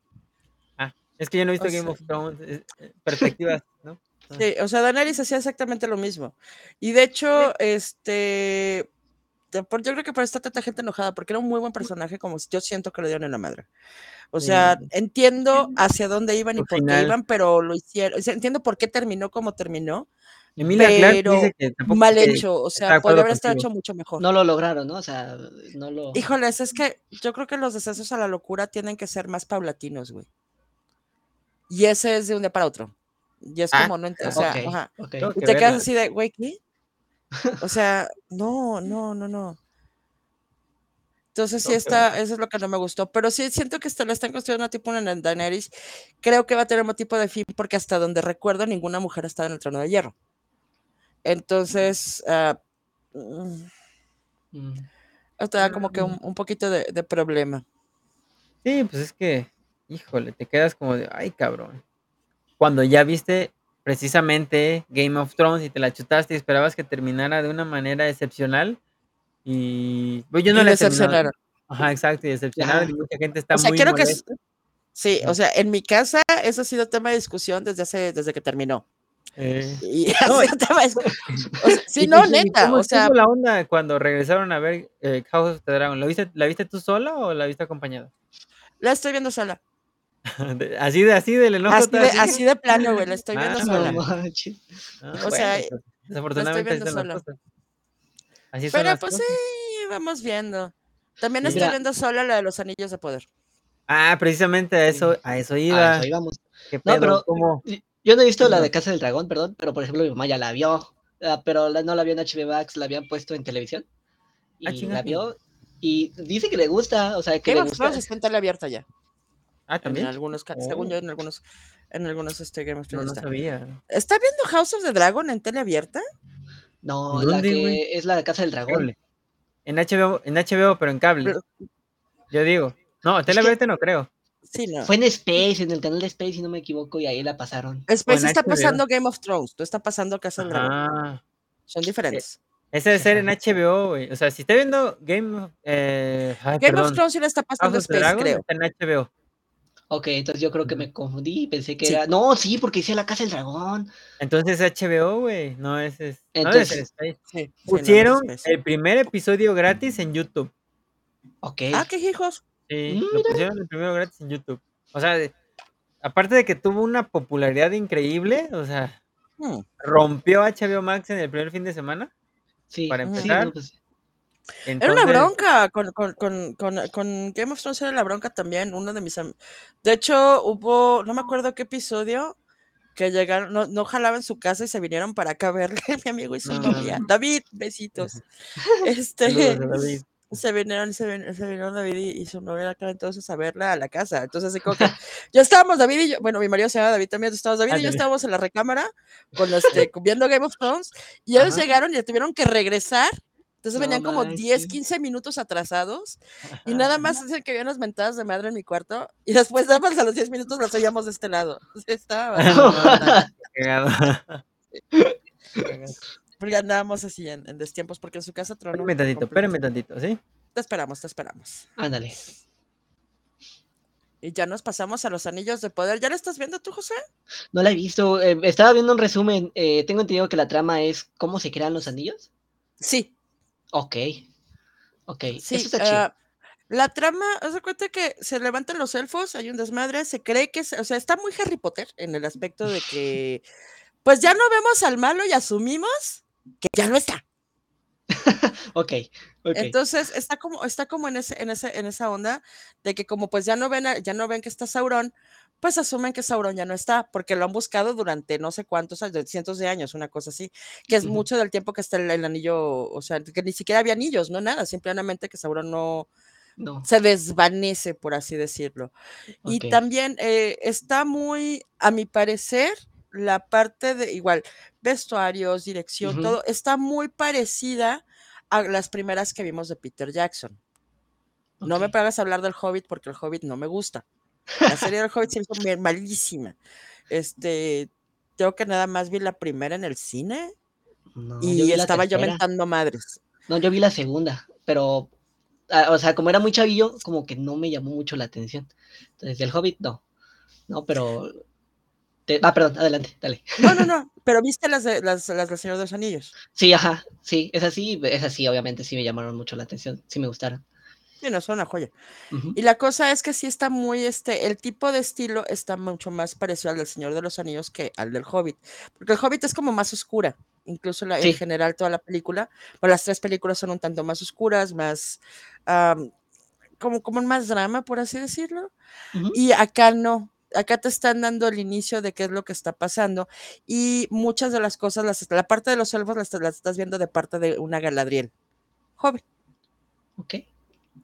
Ah, es que yo no he visto O Game sea of Thrones, eh, eh, perspectivas, ¿no? Sí, o sea, Daenerys hacía exactamente lo mismo. Y de hecho, este, por yo creo que por está tanta gente enojada, porque era un muy buen personaje, como yo siento que le dieron en la madre. O sea, Sí. entiendo hacia dónde iban y por qué iban, pero lo hicieron o sea, entiendo por qué terminó como terminó, Emilia pero dice que tampoco mal hecho, o sea, podría haber estado hecho mucho mejor. No lo lograron, ¿no? O sea, no lo Híjoles, es que yo creo que los descensos a la locura tienen que ser más paulatinos, güey. Y ese es de un día para otro. Y es Ah, como no o sea, ajá. okey. tengo Y que te quedas verla. así de, güey, ¿qué? O sea, no, no, no, no. Entonces sí está, eso es lo que no me gustó, pero sí siento que le están construyendo tipo una Daenerys. Creo que va a tener un tipo de fin, porque hasta donde recuerdo ninguna mujer ha estado en el trono de hierro. Entonces, ah, mm, Mm. esto da como que un un poquito de de problema. Sí, pues es que, híjole, te quedas como de: "Ay, cabrón". Cuando ya viste precisamente Game of Thrones y te la chutaste y esperabas que terminara de una manera excepcional, y pues yo no Y la decepcionaron. Ajá, exacto, y decepcionaron, y mucha gente está O sea, muy creo que es sí, o sea, en mi casa eso ha sido tema de discusión desde hace desde que terminó. Eh, Y ha no, tema de o sea, sí, y no, y neta, ¿cómo o sea la onda cuando regresaron a ver, eh, House of the Dragon? ¿Lo viste la viste tú sola o la viste acompañada? La estoy viendo sola. De- Así de, así del enojo. Así de, así. así de plano, güey, la estoy viendo Ah, No sola. Ah, o sea, bueno, pues, desafortunadamente así viendo sola. Así son Pero pues cosas. sí, vamos viendo. También Sí. estoy Mira. viendo sola la de los anillos de poder. Ah, precisamente a eso, a eso iba. Ah, eso íbamos. ¿Qué No, pedo? pero- ¿Cómo? Yo no he visto la No. de Casa del Dragón, perdón, pero por ejemplo mi mamá ya la vio, ah, pero la- no la vio en HBO Max, la habían puesto en televisión y Ah, la vio y dice que le gusta, o sea, que le gusta. está en tele abierta ya. Ah, En también. algunos, ca- Oh. según yo, en algunos, en algunos este, Game of No, Thrones no está. sabía. ¿Está viendo House of the Dragon en tele abierta? No, ¿Dónde, la que güey? es la de Casa del Dragón. En HBO, en HBO, pero en cable. Pero- Yo digo. No, tele abierta no creo. Sí, no. Fue en Space, en el canal de Space, si no me equivoco, y ahí la pasaron. En está HBO. pasando Game of Thrones, tú está pasando Casa del Dragón. Ah, Son diferentes. esa debe ser en HBO, güey. O sea, si está viendo Game of... Eh, ay, Game of. Thrones sí le está pasando House Space, Dragon creo. está en HBO. Ok, entonces yo creo que me confundí y pensé que Sí. era. No, sí, porque decía la Casa del Dragón. Entonces es HBO, güey. No es... es- Entonces. Sí, sí, no es Pusieron el primer episodio gratis en YouTube. Ok. Ah, qué hijos. Sí, lo Mira. pusieron el primero gratis en YouTube. O sea, de- aparte de que tuvo una popularidad increíble, o sea, Hmm. rompió HBO Max en el primer fin de semana. sí, para sí, empezar, no, pues, Era una Entonces, bronca con, con, con, con, Game of Thrones era la bronca también, uno de mis de hecho hubo, no me acuerdo qué episodio que llegaron, no, no jalaba en su casa y se vinieron para acá a verle mi amigo y su No. novia. David, besitos. Este David. se vinieron, se, vin- se vinieron David y, y su novia acá entonces a verla a la casa. Entonces así como que ya estábamos David y yo, bueno, mi marido se llama David también, estábamos David y yo estábamos en la recámara con este, viendo Game of Thrones y ellos Ajá. llegaron y tuvieron que regresar. Entonces No venían como 10, manches. 15 minutos atrasados y nada más dicen que había unas mentadas de madre en mi cuarto y después nada más a los 10 minutos las oíamos de este lado. Estaba porque andábamos así en, en destiempos porque en su casa tronó. Espérame tantito, espérame tantito, ¿sí? Te esperamos, te esperamos. Ándale. Y ya nos pasamos a los anillos de poder. ¿Ya lo estás viendo tú, José? No la he visto. eh, estaba viendo un resumen. eh, tengo entendido que la trama es cómo se crean los anillos. Sí, Ok. Ok. sí. Eso está chido. ah, la trama, haz de cuenta que se levantan los elfos, hay un desmadre, se cree que, o sea, está muy Harry Potter en el aspecto de que, pues ya no vemos al malo y asumimos que ya no está. Ok. ok. Entonces está como, está como en ese, en ese, en esa onda de que como pues ya no ven, a- ya no ven que está Sauron, pues asumen que Sauron ya no está, porque lo han buscado durante no sé cuántos años, cientos de años, una cosa así, que es mucho del tiempo que está el, el anillo, o sea, que ni siquiera había anillos, no nada, simplemente que Sauron no no. se desvanece, por así decirlo. Y también eh, está muy, a mi parecer, la parte de igual, vestuarios, dirección, todo, está muy parecida a las primeras que vimos de Peter Jackson. No me pagas a hablar del Hobbit porque el Hobbit no me gusta. La serie del Hobbit se hizo bien malísima. Este, creo que nada más vi la primera en el cine No, y yo estaba yo mentando madres. No, yo vi la segunda, pero, ah, o sea, como era muy chavillo, como que no me llamó mucho la atención. Entonces, el Hobbit, no. No, pero... te- Ah, perdón, adelante, dale. No, no, no, pero viste las de las, las del Señor de los Anillos. Sí, ajá, sí, es así, es así, obviamente sí me llamaron mucho la atención, sí me gustaron. No, son una joya. Y la cosa es que sí está muy, este, el tipo de estilo está mucho más parecido al del Señor de los Anillos que al del Hobbit. Porque el Hobbit es como más oscura, incluso la- Sí. en general toda la película. Pero las tres películas son un tanto más oscuras, más, am, como, como más drama, por así decirlo. Y acá no. Acá te están dando el inicio de qué es lo que está pasando. Y muchas de las cosas, las, la parte de los elfos las, las estás viendo de parte de una Galadriel. Joven. Ok,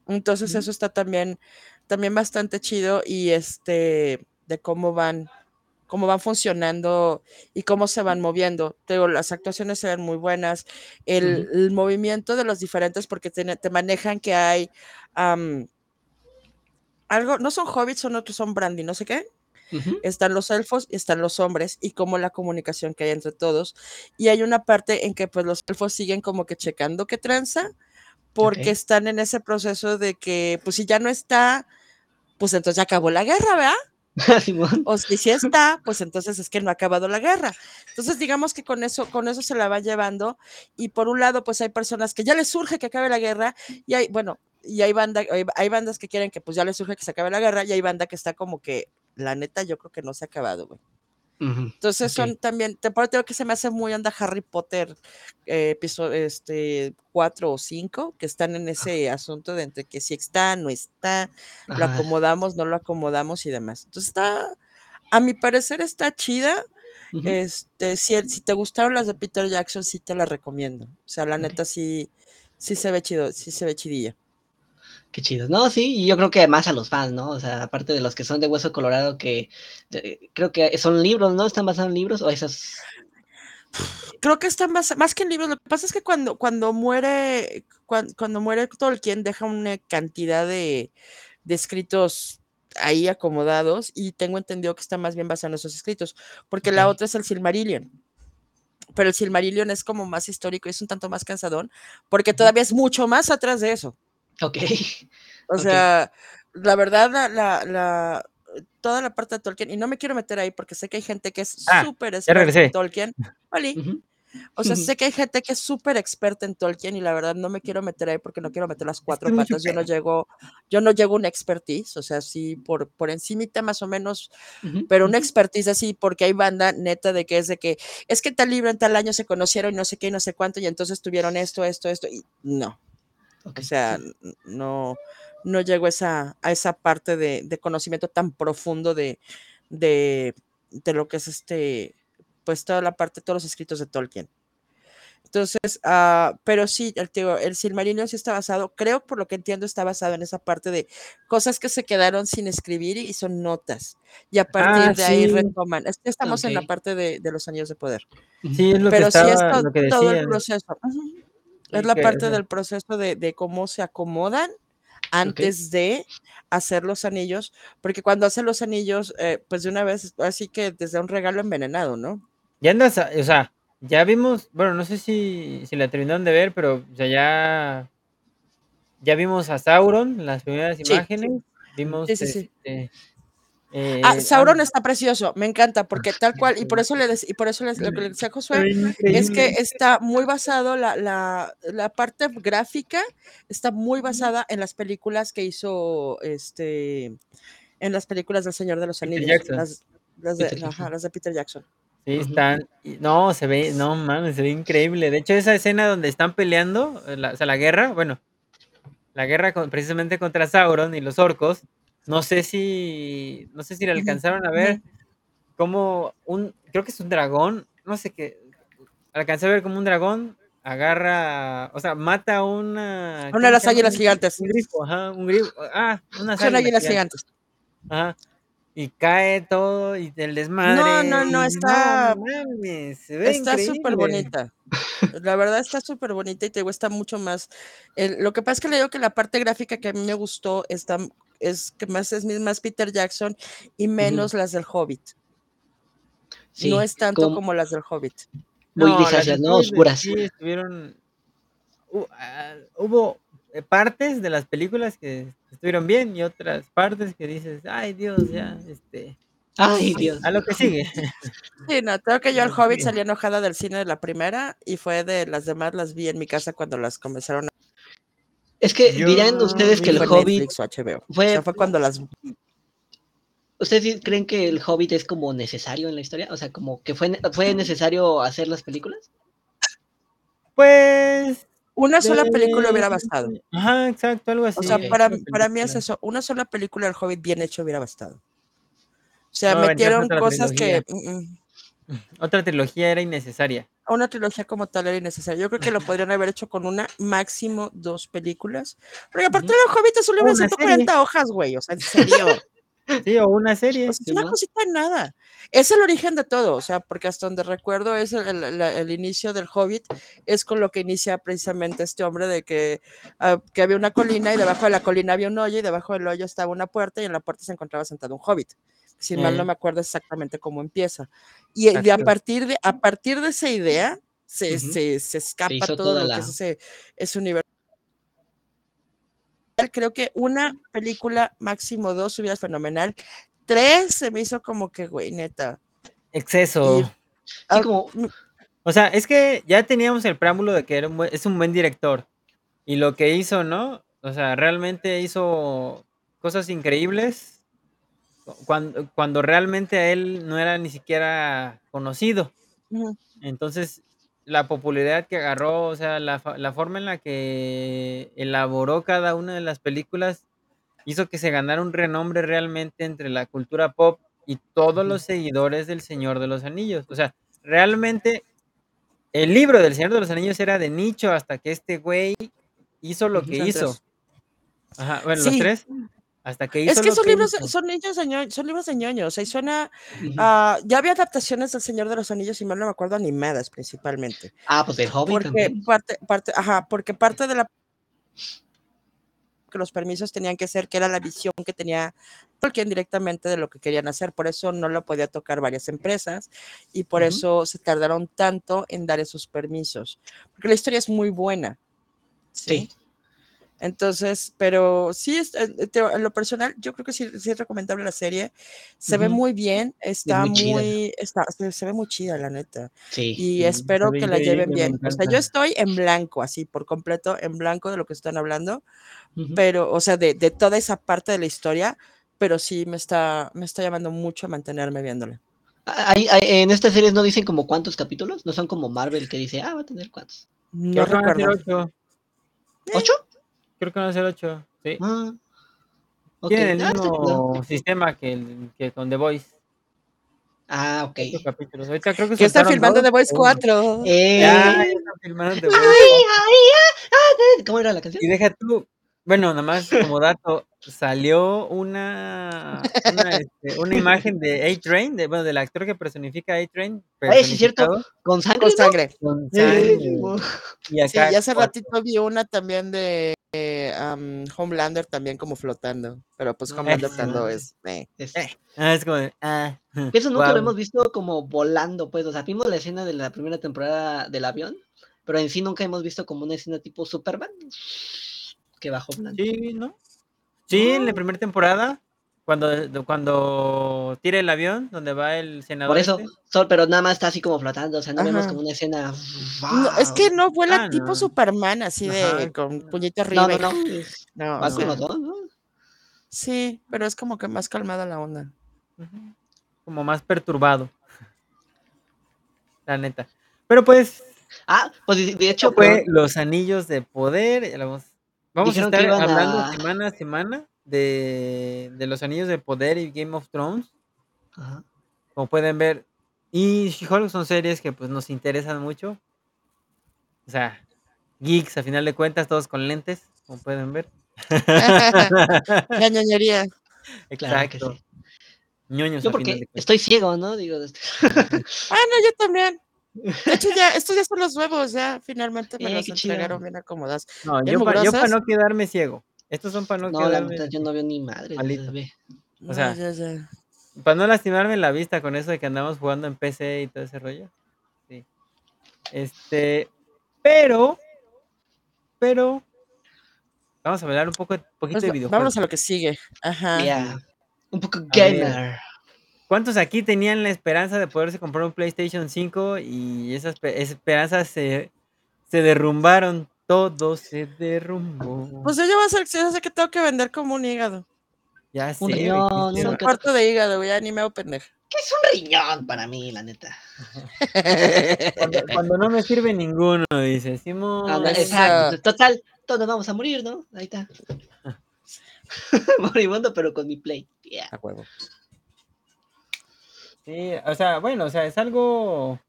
Entonces eso está también, también bastante chido y este de cómo van, cómo van funcionando y cómo se van moviendo. Te digo, las actuaciones se ven muy buenas, el, el movimiento de los diferentes, porque te, te manejan que hay algo, no son hobbits, son otros, son brandy, no sé qué. Están los elfos y están los hombres y cómo la comunicación que hay entre todos. Y hay una parte en que pues los elfos siguen como que checando qué tranza, porque están en ese proceso de que pues si ya no está, pues entonces ya acabó la guerra, ¿verdad? O si sí está, pues entonces es que no ha acabado la guerra. Entonces digamos que con eso, con eso se la va llevando. Y por un lado, pues hay personas que ya les surge que acabe la guerra y hay, bueno, y hay, banda, hay bandas que quieren que pues ya les surge que se acabe la guerra y hay banda que está como que la neta, yo creo que no se ha acabado, güey. Entonces son también, te tengo que se me hace muy onda Harry Potter, eh, episodio, este, 4 o 5, que están en ese asunto de entre que si está, no está, lo acomodamos, no lo acomodamos y demás. Entonces está, a mi parecer está chida. Este, si, si te gustaron las de Peter Jackson, sí te las recomiendo. O sea, la neta sí, sí se ve chido, sí se ve chidilla. Qué chido. No, sí, y yo creo que más a los fans, ¿no? O sea, aparte de los que son de Hueso Colorado, que eh, creo que son libros, ¿no? ¿Están basados en libros o esas? Creo que está más, más que en libros. Lo que pasa es que cuando, cuando muere, cuando, cuando muere Tolkien, deja una cantidad de, de escritos ahí acomodados, y tengo entendido que está más bien basado en esos escritos, porque la otra es el Silmarillion. Pero el Silmarillion es como más histórico y es un tanto más cansadón, porque todavía es mucho más atrás de eso. Ok. O sea, la verdad, la, la, la- toda la parte de Tolkien, y no me quiero meter ahí porque sé que hay gente que es Ah, súper experta en Tolkien. Oli. O sea, sé que hay gente que es súper experta en Tolkien y la verdad no me quiero meter ahí porque no quiero meter las cuatro patas. Yo no llego, yo no llego a una expertise, o sea, sí por, por encimita más o menos, pero una expertise así, porque hay banda neta de que es de que es que tal libro en tal año se conocieron y no sé qué y no sé cuánto, y entonces tuvieron esto, esto, esto, y no. O sea, sí. no, no llego a esa, a esa parte de, de conocimiento tan profundo de, de, de lo que es este, pues toda la parte, todos los escritos de Tolkien. Entonces, ah, pero sí, el, tío, el Silmarillion sí está basado, creo por lo que entiendo, está basado en esa parte de cosas que se quedaron sin escribir y son notas. Y a partir Ah, de ahí sí. retoman. Estamos en la parte de, de los años de poder. Sí, es lo que sí es estaba, to- lo que todo el proceso. Es la parte del proceso de, de cómo se acomodan antes de hacer los anillos, porque cuando hacen los anillos, eh, pues de una vez, así que desde un regalo envenenado, ¿no? ya andas, o sea, ya vimos, bueno, no sé si, si la terminaron de ver, pero o sea, ya, ya vimos a Sauron, las primeras Sí, imágenes, vimos sí, sí, sí. este, eh, ah, Sauron está precioso, me encanta, porque tal cual, y por eso le y por eso les- lo que le decía a Josué, es que está muy basado, la, la, la parte gráfica está muy basada en las películas que hizo este en las películas del Señor de los Anillos, las, las de, Peter ajá, Jackson. las de Peter Jackson. Sí, están, no, se ve, no mames, se ve increíble. De hecho, esa escena donde están peleando, eh, la- o sea, la guerra, bueno, la guerra con- precisamente contra Sauron y los orcos, no sé si, no sé si le alcanzaron a ver como un, creo que es un dragón, no sé qué, alcancé a ver como un dragón agarra, o sea, mata a una, Una de ¿cómo las águilas gigantes. un grifo, ajá, un grifo, ah, unas Son águilas gigantes, gigantes. ajá, y cae todo y el No, desmadre no, no, no está, mames, se ve está súper bonita. La verdad está súper bonita y te está mucho más. el- lo que pasa es que le digo que la parte gráfica que a mí me gustó está, es que más es más Peter Jackson y menos las del Hobbit. No es tanto como como las del Hobbit. muy No, las grisáceas, ¿no? Oscuras. sí estuvieron, hu- ah, hubo eh, partes de las películas que estuvieron bien y otras partes que dices, ay Dios, ya, este, Ay, Dios. a lo que sigue. Sí, no, creo que yo al Hobbit salí enojada del cine de la primera y fue de las demás las vi en mi casa cuando las comenzaron a Es que Yo, dirán ustedes que el Hobbit o HBO. O fue. sea, fue cuando las ¿Ustedes creen que el Hobbit es como necesario en la historia? O sea, como que fue, fue necesario hacer las películas. Pues, una sola película hubiera bastado. ajá, exacto, algo O así, sea, Ok. para, para mí es eso, una sola película del Hobbit bien hecho hubiera bastado. O sea, No, metieron cosas que mm, mm, Otra trilogía era innecesaria. una trilogía como tal era innecesaria. Yo creo que lo podrían haber hecho con una, máximo dos películas. Porque aparte Ujú. el Hobbit es un libro de una 140 hojas, güey. O sea, en serio. Sí, o una O serie. sea, es una Simón. cosita de nada. Es el origen de todo, o sea, porque hasta donde recuerdo es el, el- la- el inicio del Hobbit, es con lo que inicia precisamente este hombre de que, ah, que había una colina y debajo de la colina había un hoyo y debajo del hoyo estaba una puerta y en la puerta se encontraba sentado un Hobbit. Si mal no Eh, me acuerdo exactamente cómo empieza. Y, y a partir de, a partir de esa idea se, se, se Se escapa todo lo que es ese, ese universo. Creo que una película, máximo dos, hubiera fenomenal. Tres se me hizo como que, güey, neta. Y Exceso. Sí, ah, como. mm, O sea, es que ya teníamos el preámbulo de que era un buen- es un buen director. Y lo que hizo, ¿no? O sea, realmente hizo cosas increíbles. Cuando, cuando realmente a él no era ni siquiera conocido. Entonces, la popularidad que agarró, o sea, la, la forma en la que elaboró cada una de las películas hizo que se ganara un renombre realmente entre la cultura pop y todos los seguidores del Señor de los Anillos. O sea, realmente el libro del Señor de los Anillos era de nicho hasta que este güey hizo lo que hizo. tres. Ajá, bueno, los tres. Hasta que hizo Es que son que libros, hizo. son niños de son libros de ñoño, o sea, y suena, ah, ya había adaptaciones del Señor de los Anillos, y mal no me acuerdo, animadas principalmente. Ah, pues el Hobbit Porque también. parte, parte, ajá, porque parte de la que los permisos tenían que ser, que era la visión que tenía Tolkien directamente de lo que querían hacer, por eso no lo podía tocar varias empresas y por Ujú. eso se tardaron tanto en dar esos permisos, porque la historia es muy buena. Sí. Entonces, pero sí, es, eh, te- en lo personal, yo creo que sí, sí es recomendable la serie. Se ve muy bien, está muy está, se, se ve muy chida, la neta. Sí. Y espero que la lleven bien. O sea, yo estoy en blanco, así, por completo, en blanco de lo que están hablando, pero, o sea, de, de toda esa parte de la historia, pero sí me está, me está llamando mucho a mantenerme viéndola. Hay- hay- en estas series no dicen como cuántos capítulos, no son como Marvel que dice, ah, va a tener cuántos. No recuerdo. ocho. ¿Ocho? Creo que van a ser ocho. Sí. Ah. Ok. Tienen el Ah, mismo sistema que, el- que con The Voice. Ah, ok. Capítulos. Ahorita creo que Que están soltaron filmando dos The Voice o uno. 4. Eh, Ya, ya están filmando The Voice ay, 4. ay, ah, ah, ¿Cómo era la canción? Y deja tú, bueno, nada más como dato, salió una, una, este, una imagen de A-Train, de, bueno, del actor que personifica a A-Train, Ay, sí, es cierto. Con sangre, Con ¿no? sangre. con Eh, sangre. Simón. Y Sí, acá y hace cuatro. ratito vi una también de eh, am, Homelander también como flotando, pero pues Homelander flotando es... eh. Es- Eh, ah, es como de, ah, Eso nunca lo hemos visto como volando, pues. O sea, vimos la escena de la primera temporada del avión, pero en sí nunca hemos visto como una escena tipo Superman que bajó volando. Sí, ¿no? Sí, en la primera temporada, cuando, de- cuando tira el avión, donde va el senador Por eso, este. sol, pero nada más está así como flotando, o sea, no vemos como una escena. No, es que no vuela Ah, tipo no. Superman, así de con puñito arriba. no, no. No, Va o con sea, los dos, ¿no? sí, pero es como que más calmada la onda. Como más perturbado. La neta. Pero pues, Ah, pues de, hecho, fue los anillos de poder. Vamos, vamos a estar hablando a- semana a semana de, de los anillos de poder y Game of Thrones. Ajá. Como pueden ver. Y She-Hulk son series que pues nos interesan mucho. O sea, geeks a final de cuentas, todos con lentes, como pueden ver. La ñoñería. Claro que Exacto. sí. ñoños Yo porque estoy ciego, ¿no? Digo, este, Ah, no, yo también. De hecho, ya, estos ya son los nuevos, ya finalmente me Eh, los chido. entregaron bien acomodados. No, yo para no quedarme ciego. Estos son para no, no, la quedarme. neta, yo no veo ni madre. O sea, No, ya, ya. Para no lastimarme la vista con eso de que andamos jugando en PC y todo ese rollo. Sí. Este, pero, pero, vamos a hablar un poco, poquito Pues, de videojuegos. vámonos a lo que sigue. Ajá. Ya. Un poco gamer. ¿Cuántos aquí tenían la esperanza de poderse comprar un PlayStation 5 y esas espe- esperanzas se, se derrumbaron? Todo se derrumbó. Pues yo ya voy a ser, yo sé que tengo que vender como un hígado. ya sé, un riñón, un cuarto de hígado, ya ni me hago pendeja. ¿Qué es un riñón para mí, la neta? cuando, cuando no me sirve ninguno, dice Simón. Eso. exacto. Total, todos vamos a morir, ¿no? Ahí está. Moribundo, pero con mi play. Yeah. A huevo. Sí, o sea, bueno, o sea, es algo.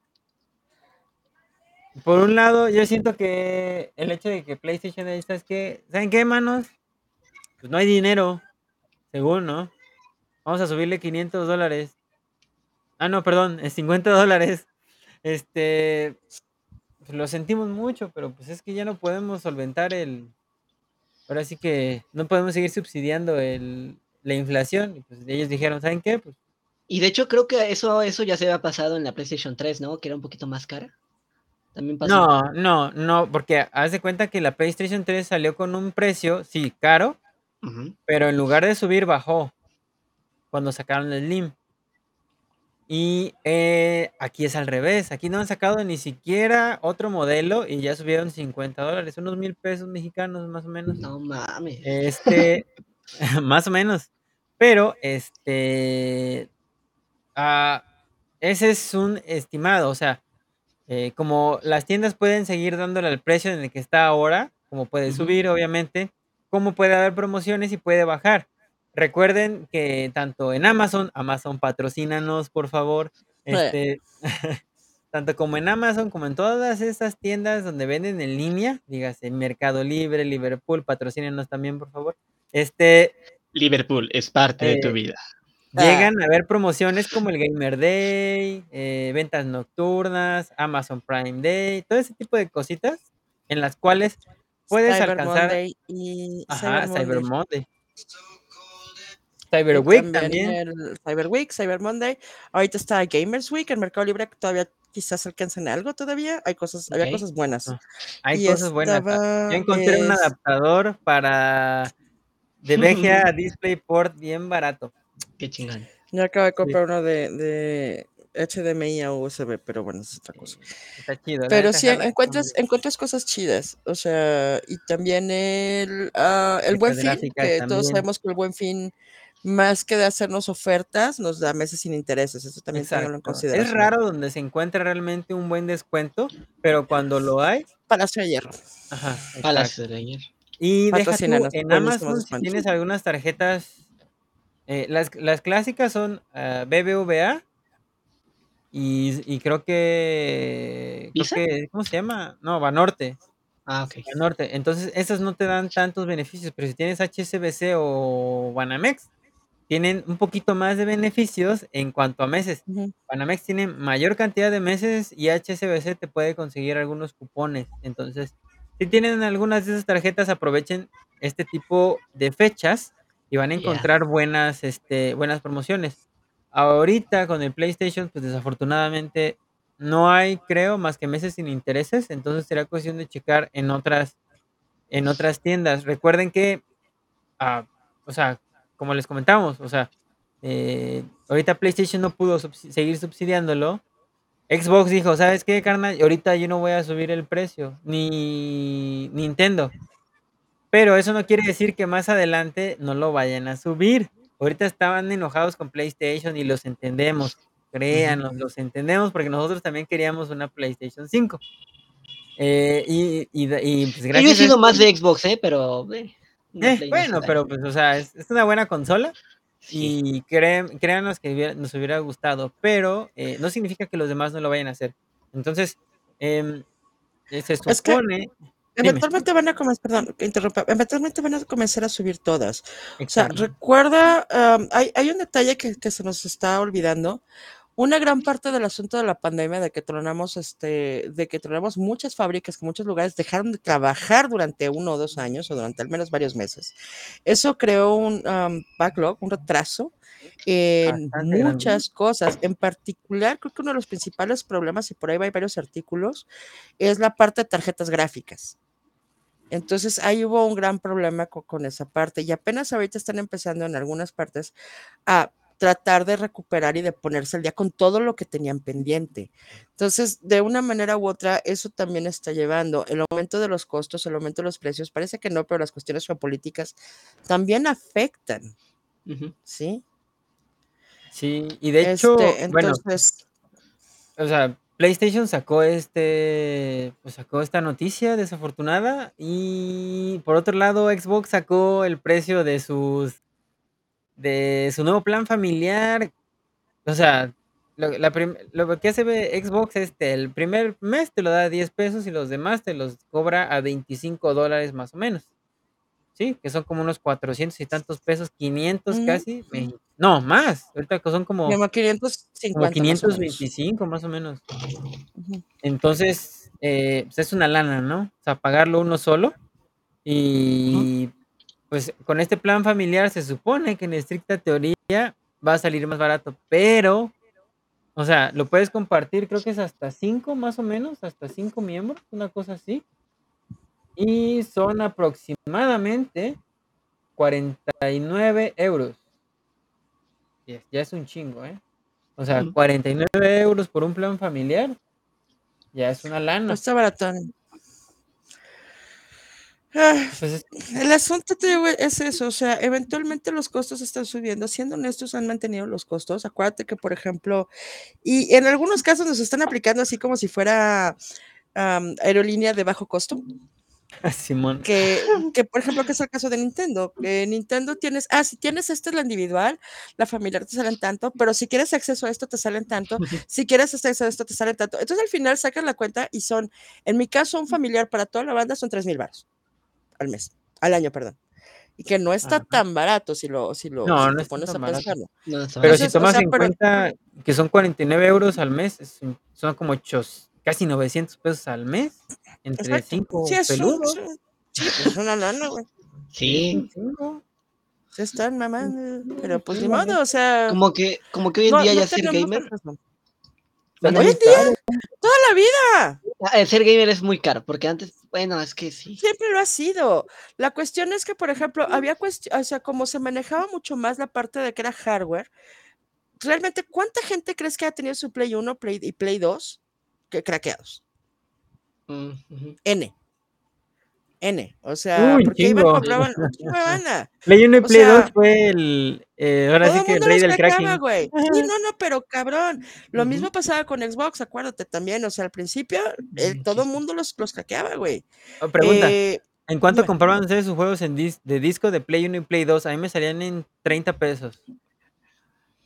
Por un lado, yo siento que el hecho de que PlayStation ahí está es que, ¿saben qué, manos? Pues no hay dinero, según, ¿no? Vamos a subirle 500 dólares. Ah, no, perdón, es 50 dólares. Este, pues lo sentimos mucho, pero pues es que ya no podemos solventar el. Ahora sí que no podemos seguir subsidiando el, la inflación. Y pues ellos dijeron, ¿saben qué? Pues Y de hecho, creo que eso, eso ya se había pasado en la PlayStation 3, ¿no? Que era un poquito más cara. También pasó. No, no, no, porque haz de cuenta que la PlayStation 3 salió con un precio, sí, caro, pero en lugar de subir, bajó cuando sacaron el Slim. Y eh, aquí es al revés, aquí no han sacado ni siquiera otro modelo y ya subieron 50 dólares, unos mil pesos mexicanos más o menos. No mames. Este, más o menos. Pero, este, ah, ese es un estimado, o sea, eh, como las tiendas pueden seguir dándole el precio en el que está ahora, como puede subir, obviamente, como puede haber promociones y puede bajar. Recuerden que tanto en Amazon, Amazon patrocínanos, por favor, este, tanto como en Amazon, como en todas esas tiendas donde venden en línea, dígase Mercado Libre, Liverpool, patrocínenos también, por favor. Este, Liverpool es parte de tu Eh, vida. Llegan a haber promociones como el Gamer Day, eh, ventas nocturnas, Amazon Prime Day, todo ese tipo de cositas en las cuales puedes Cyber alcanzar Monday y ajá, Cyber Cyber Monday. Monday. Cyber Week también también. el Cyber Week, Cyber Monday. Ahorita está Gamers Week en Mercado Libre, que todavía quizás alcancen algo todavía. Hay cosas, había cosas buenas. Ah, hay Y cosas buenas. Ah, Yo encontré un adaptador para de VGA a DisplayPort bien barato. Qué chingón. Yo acabo de comprar uno de, de HDMI a USB, pero bueno, es otra cosa. Está chido. Pero sí, encuentras, encuentras cosas chidas. O sea, y también el, ah, el buen fin, que todos sabemos que el buen fin, más que de hacernos ofertas, nos da meses sin intereses. Eso también en. Es raro donde se encuentra realmente un buen descuento, pero cuando lo hay, Palacio de Hierro. ajá. Palacio de ayer. Y deja tú, en Amazon, si tienes algunas tarjetas, eh, las, las clásicas son ah, BBVA y, y creo que, creo ¿Visa? que, ¿cómo se llama? No, Banorte, Ah, ok. Banorte. Entonces, esas no te dan tantos beneficios, pero si tienes HSBC o Banamex, tienen un poquito más de beneficios en cuanto a meses. Banamex tiene mayor cantidad de meses y HSBC te puede conseguir algunos cupones. Entonces, si tienen algunas de esas tarjetas, aprovechen este tipo de fechas y van a encontrar buenas, este, buenas promociones. Ahorita con el PlayStation, pues desafortunadamente no hay, creo, más que meses sin intereses. Entonces será cuestión de checar en otras, en otras tiendas. Recuerden que, ah, o sea, como les comentamos, o sea, eh, ahorita PlayStation no pudo subsi- seguir subsidiándolo. Xbox dijo, ¿sabes qué, carnal? Ahorita yo no voy a subir el precio, ni Nintendo. Pero eso no quiere decir que más adelante no lo vayan a subir. Ahorita estaban enojados con PlayStation y los entendemos. Créanos, los entendemos porque nosotros también queríamos una PlayStation 5. Eh, y, y, y, pues Que yo he gracias a sido más de Xbox, ¿eh? Pero. eh, Eh, bueno, pero pues, o sea, es, es una buena consola. Sí. Y creen, créanos que hubiera- nos hubiera gustado, pero eh, no significa que los demás no lo vayan a hacer. Entonces, em, eh, se Es que- Eventualmente van a comenzar, perdón, que interrumpa, eventualmente van a comenzar a subir todas. O sea, recuerda, am, hay, hay un detalle que, que se nos está olvidando. Una gran parte del asunto de la pandemia, de que tronamos, este, de que tronamos muchas fábricas, que muchos lugares dejaron de trabajar durante uno o dos años, o durante al menos varios meses. Eso creó un am, backlog, un retraso en Bastante grande. muchas cosas. En particular, creo que uno de los principales problemas, y por ahí hay varios artículos, es la parte de tarjetas gráficas. Entonces ahí hubo un gran problema co- con, esa parte y apenas ahorita están empezando en algunas partes a tratar de recuperar y de ponerse al día con todo lo que tenían pendiente. Entonces, de una manera u otra, eso también está llevando el aumento de los costos, el aumento de los precios. Parece que no, pero las cuestiones geopolíticas también afectan. ¿sí? Sí, y de hecho, Este, bueno, entonces, o sea, PlayStation sacó este, pues sacó esta noticia desafortunada y por otro lado Xbox sacó el precio de sus, de su nuevo plan familiar. O sea, lo, la prim- lo que hace Xbox es que el primer mes te lo da a 10 pesos y los demás te los cobra a 25 dólares más o menos. Sí, que son como unos 400 y tantos pesos, 500 Ujú. casi. me- No, más. Ahorita que son como, como 550 como más o menos. 525 más o menos. Entonces, eh, pues es una lana, ¿no? O sea, pagarlo uno solo. Y pues con este plan familiar se supone que en estricta teoría va a salir más barato, pero, o sea, lo puedes compartir, creo que es hasta cinco más o menos, hasta cinco miembros, una cosa así. Y son aproximadamente 49 euros. Ya es un chingo, ¿eh? O sea, Ujú. 49 euros por un plan familiar. Ya es una lana. No está baratón. Ah, Pues es el asunto te es eso, o sea, eventualmente los costos están subiendo. Siendo honestos, han mantenido los costos. Acuérdate que, por ejemplo, y en algunos casos nos están aplicando así como si fuera aerolínea de bajo costo. Simón. Que, que, por ejemplo, que es el caso de Nintendo. Que Nintendo tienes, ah, si tienes esta es la individual, la familiar te salen tanto, pero si quieres acceso a esto te salen tanto, si quieres acceso a esto te salen tanto. Entonces al final sacas la cuenta y son, en mi caso, un familiar para toda la banda son 3 mil baros al mes, al año, perdón. Y que no está Ajá. tan barato si lo, si lo No, si no te está pones a pensarlo. No, Pero si o tomas sea, en pero- cuenta que son 49 euros al mes, son como ochos, casi 900 pesos al mes, entre Exacto. cinco Sí, es, un- peludos. es un- sí, es una lana, güey. Sí, Cinco. Se están mamando. Pero pues Sí, ni modo, o sea. como que, como que hoy en no- día no ya ser gamer. Bueno, Hoy en día, toda la vida. ah, el ser gamer es muy caro, porque antes, bueno, es que sí. Siempre lo ha sido. La cuestión es que, por ejemplo, había cuestión, o sea, como se manejaba mucho más la parte de que era hardware, realmente, ¿cuánta gente crees que ha tenido su Play 1 Play, y Play 2 que craqueados? Mm. N. N. O sea, Uy, porque iban, chingo. compraban un chingo de banda. Play 1 y Play sea, 2 fue el, eh, ahora sí el que el mundo rey los del cracking. güey. Sí, no, no, pero cabrón. Lo Ujú. mismo pasaba con Xbox, acuérdate también. O sea, al principio, el- Mm, todo el mundo los, los craqueaba, güey. Oh, pregunta, Eh, ¿en cuánto dime. compraban ustedes sus juegos en dis- de disco de Play 1 y Play 2? A mí me salían en 30 pesos.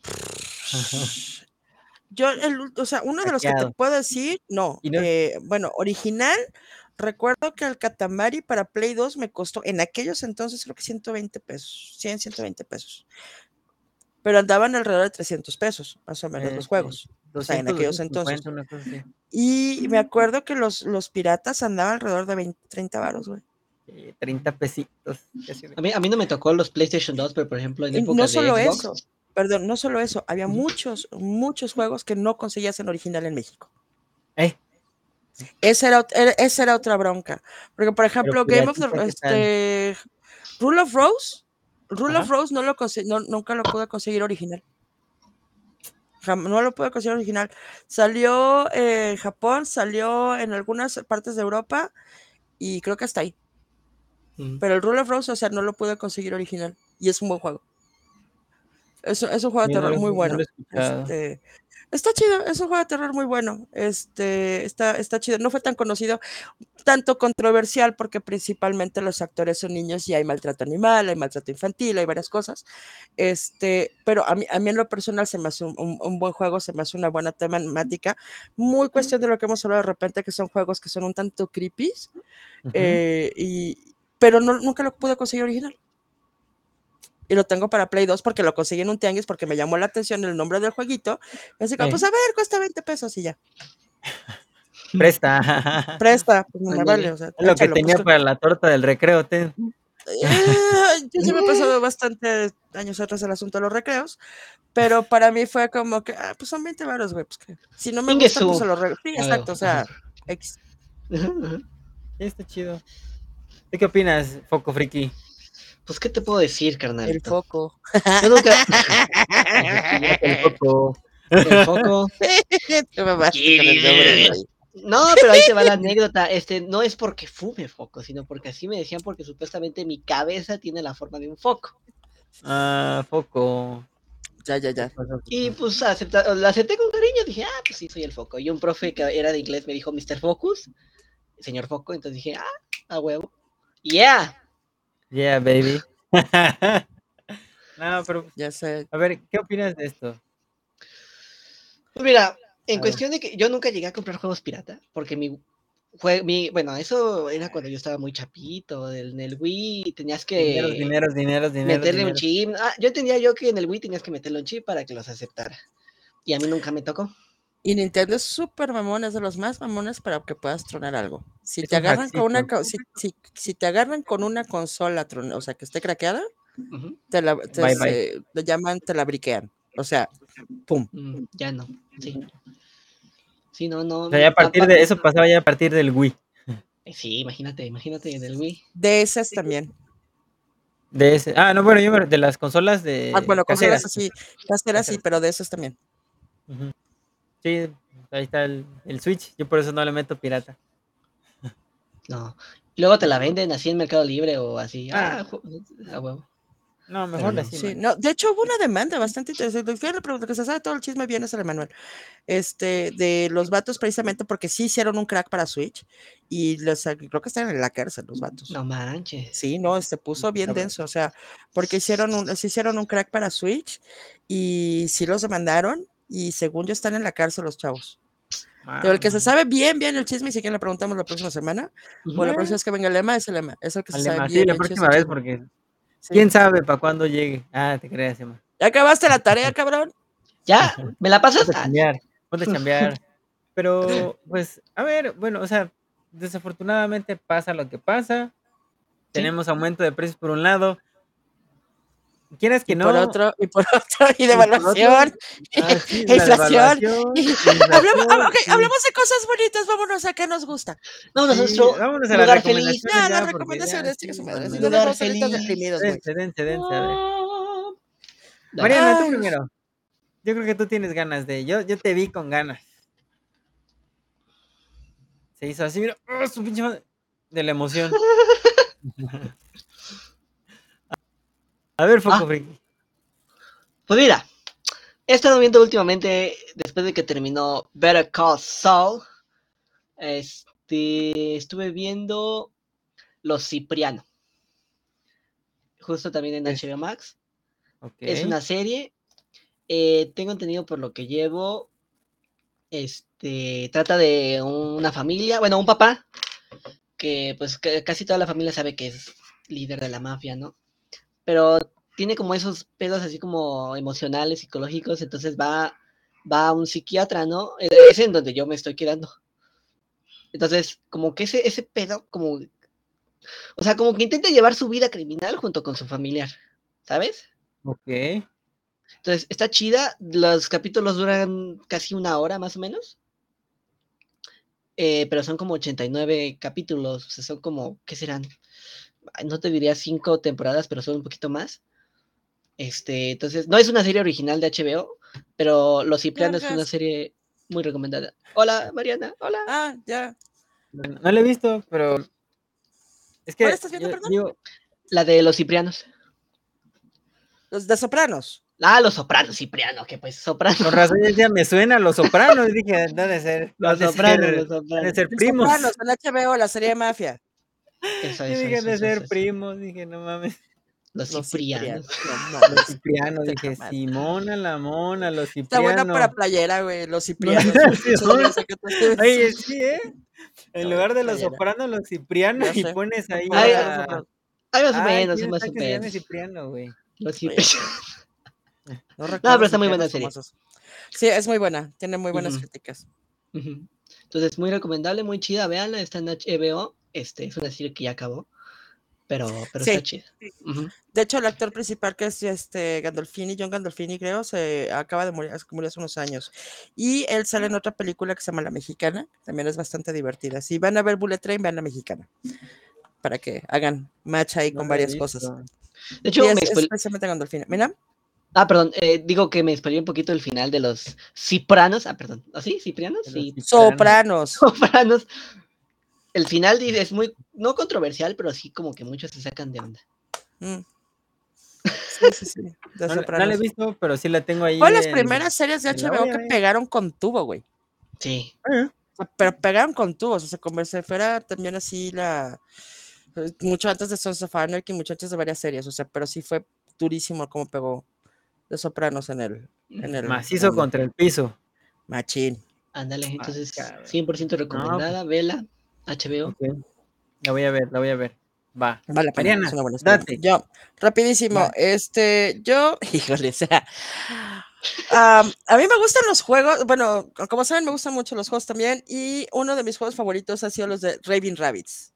Yo, el, o sea, uno de los que te Hackeado. puedo decir, no, no- eh, bueno, original, recuerdo que el Katamari para Play 2 me costó, en aquellos entonces creo que 120 pesos, 100, 120 pesos. Pero andaban alrededor de 300 pesos, más o menos, Eh, los sí. juegos. O sea, en 200, aquellos 250, entonces. Y me acuerdo que los, los piratas andaban alrededor de 20, 30 varos, güey. Eh, 30 pesitos. casi A mí, a mí no me tocó los PlayStation 2, pero por ejemplo en Y época no de solo Xbox, eso, perdón, no solo eso, había muchos, muchos juegos que no conseguías en original en México. Eh, Esa era, esa otra bronca. Porque, por ejemplo, Game of the piratita, ¿qué este, Rule of Rose, Rule of. Rose no lo no- nunca lo pude conseguir original. Jam- No lo pude conseguir original. Salió eh, en Japón, salió en algunas partes de Europa y creo que hasta ahí. mm, Pero el Rule of Rose, o sea, no lo pude conseguir original. Y es un buen juego. Es, es un juego de terror muy no bueno. Este, está chido, es un juego de terror muy bueno. Este, está, está chido. No fue tan conocido, tanto controversial, porque principalmente los actores son niños y hay maltrato animal, hay maltrato infantil, hay varias cosas. Este, pero a mí, a mí en lo personal se me hace un, un- un buen juego, se me hace una buena temática. Muy cuestión de lo que hemos hablado de repente, que son juegos que son un tanto creepy, eh, y, pero no, nunca lo pude conseguir original. Y lo tengo para Play 2 porque lo conseguí en un tianguis porque me llamó la atención el nombre del jueguito. Así como, Eh. pues a ver, cuesta 20 pesos y ya. Presta. Presta, pues no me Ándale. vale. O sea, Es lo que échalo, tenía pues, para la torta del recreo, ten. Eh, yo ya me he pasado bastante años atrás el asunto de los recreos, pero para mí fue como que, ah, pues son 20 varos, güey. Pues que si no me Ingue gusta, pues se los regalo. Sí, exacto, o sea. X. está chido. ¿Tú qué opinas, Foco Friki? Pues, ¿qué te puedo decir, El carnalito? foco. Yo nunca. El Foco. El foco. El nombre, güey. No, pero ahí te va la anécdota. Este, no es porque fume foco, sino porque así me decían, porque supuestamente mi cabeza tiene la forma de un foco. Ah, Foco. Ya, ya, ya. Y pues acepta, la acepté con cariño, dije, ah, pues sí, soy el foco. Y un profe que era de inglés me dijo, Mr. Focus, señor foco, entonces dije, ah, a huevo. Yeah. Yeah, baby. no, pero, Ya sé. a ver, ¿qué opinas de esto? Pues mira, A en ver. cuestión de que yo nunca llegué a comprar juegos pirata, porque mi, jue- mi bueno, eso era cuando yo estaba muy chapito, en el Wii tenías que Dineros, dineros, dineros, dineros. meterle un chip. Ah, yo entendía yo que en el Wii tenías que meterle un chip para que los aceptara. Y a mí nunca me tocó. Y Nintendo es súper mamón, es de los más mamones para que puedas tronar algo. Si Es te un agarran con una hackcito. co- si, si, si te agarran con una consola, tron- o sea, que esté craqueada, te la te Bye, bye. se- le llaman, te la briquean. O sea, pum. Mm, ya no, sí. Sí, no, no. O sea, ya a partir de eso pasaba ya a partir del Wii. Eh, Sí, imagínate, imagínate en el Wii. De esas también. De ese. Ah, no, bueno, yo me- de las consolas de Ah, bueno, consolas caseras. así, caseras sí, pero de esas también. Ujú. Sí, ahí está el, el Switch. Yo por eso no le meto pirata. No. Luego te la venden así en Mercado Libre o así. Ah. Ah, a huevo. No, mejor no. Sí, no, de hecho hubo una demanda bastante interesante. Fíjate, pero lo que se sabe todo el chisme bien es el Emanuel. Este, de los vatos precisamente porque sí hicieron un crack para Switch y los, creo que están en la cárcel los vatos. No manches. Sí, no, se puso bien cabrón. denso, o sea, porque hicieron un, se hicieron un crack para Switch y sí los demandaron y según yo están en la cárcel los chavos. Pero el que se Ah, sabe bien, bien el chisme y si quieren le preguntamos la próxima semana, o la próxima vez que venga el lema, es el lema, es el que se sabe Emma, sí, bien. la próxima vez, porque Sí. quién sabe para cuándo llegue. Ah, te creas, Emma. ¿Ya acabaste la tarea, cabrón? ¿Ya? ¿Me la pasas? Ponte a Ah, chambear, ponte a chambear. Pero, pues, a ver, bueno, o sea, desafortunadamente pasa lo que pasa. Tenemos aumento de precios por un lado. Quieras que Y no. por otro, y por otro, y devaluación. ah, e inflación, devaluación, ah, inflación, ok, sí. hablemos de cosas bonitas, vámonos a qué nos gusta. Vámonos a Sí, nuestro vámonos a las lugar feliz. ya, las recomendaciones, chicas, sí, su madre. cuando- Si no, Lugar feliz. Dense, dense, dense, a ver. Dale. Mariana, tú primero. Yo creo que tú tienes ganas de. Yo, yo te vi con ganas. Se hizo así, mira. ¡oh, su pinche madre! De la emoción. A ver, Foco Ah. Friki. Pues mira, he estado viendo últimamente, después de que terminó Better Call Saul, este, estuve viendo Los Cipriano. Justo también en HBO Max. Es una serie. eh, tengo entendido por lo que llevo. Este trata de una familia, bueno, un papá, que pues que casi toda la familia sabe que es líder de la mafia, ¿no? Pero tiene como esos pedos así como emocionales, psicológicos, entonces va, va a un psiquiatra, ¿no? Eh, Es en donde yo me estoy quedando. Entonces, como que ese, ese pedo, como, o sea, como que intenta llevar su vida criminal junto con su familiar, ¿sabes? Ok. Entonces, está chida. Los capítulos duran casi una hora más o menos. Eh, pero son como 89 capítulos. O sea, son como, ¿qué serán? No te diría cinco temporadas, pero son un poquito más. Este, entonces, no es una serie original de HBO, pero Los Ciprianos es una serie muy recomendada. Hola, Mariana. Hola. Ah, ya. No, no lo he visto, pero. Es que. ¿Cuál estás viendo, yo perdón? digo, La de Los Ciprianos. Los de Sopranos. Ah, Los Sopranos, Cipriano, que pues Soprano. con razón decía, me suena a los sopranos. y dije, debe ser. Los de Sopranos, ser- Los han de Sopranos. ser Los primos. Sopranos, en HBO, la serie de mafia. Eso, Yo eso, dije, eso, de ser primos. Dije, no mames. Los Los Ciprianos. Ciprianos. No mames. Los ciprianos. Dije. Simona la mona, los Está ciprianos. buena para playera, güey. Los ciprianos. Oye, sí, ¿eh? En Está lugar de los playera. sopranos, los ciprianos y pones ahí. Ay, a- Ay, más o menos, ¿quién más está o menos. Cipriano, güey? Los Ciprianos. No, pero está muy buena serie. Sí, es muy buena. Tiene muy buenas críticas. Ujú. Entonces, muy recomendable, muy chida, véanla, está en HBO, este, es una serie que ya acabó, pero, pero Sí. está chida. Ujú. De hecho, el actor principal, que es este Gandolfini, John Gandolfini, creo, se acaba de morir, murió hace unos años. Y él sale en otra película que se llama La Mexicana, también es bastante divertida. Si van a ver Bullet Train, vean La Mexicana, para que hagan match ahí No con varias cosas. visto. De hecho, es, me es precisamente Gandolfini. Mira, ah, perdón, eh, digo que me spoilé un poquito el final de los Cipranos, ah, perdón, ¿ah, sí? ¿Ciprianos? De los Sí, ciprianos. Sopranos. Sopranos. El final dice, es muy, no controversial, pero sí como que muchos se sacan de onda. Mm. Sí, sí, sí. De No, no la he Sopranos. visto, pero sí la tengo ahí. Fue las primeras series de HBO que eh. pegaron con tubo, güey. Sí, Eh, pero pegaron con tubos, o sea, como si fuera también así la... Mucho antes de Sons of Anarchy, mucho antes de varias series, o sea, pero sí fue durísimo como pegó de Sopranos en el... En el Macizo en- contra el piso. Machín. ándale, entonces cabrón. 100% recomendada, vela, HBO. Ok. La voy a ver, la voy a ver. Va. Vale la pena, Mariana, es una buena serie. date. Yo, rapidísimo, Va. este, yo, híjole, o sea, a mí me gustan los juegos, bueno, co- como saben, me gustan mucho los juegos también, y uno de mis juegos favoritos ha sido los de Raving Rabbits.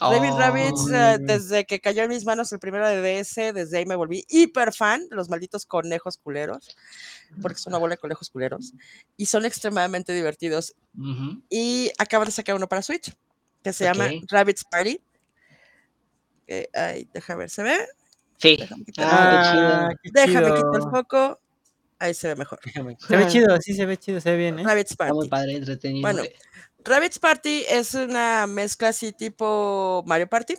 Raving Rabbits, eh, Oh. desde que cayó en mis manos el primero de DS, desde ahí me volví hiper fan de los malditos conejos culeros, porque es una bola de conejos culeros, y son extremadamente divertidos. Ujú. Y acaban de sacar uno para Switch, que se llama. Rabbits Party. Eh, ay, deja ver, ¿se ve? Sí. Déjame quitar, Ah, déjame quitar el foco. Ahí se ve mejor. Déjame- Se ve chido, sí se ve chido, se ve bien, ¿eh? Rabbits Está muy Party. padre, entretenido. Bueno. Rabbids Party es una mezcla así tipo Mario Party.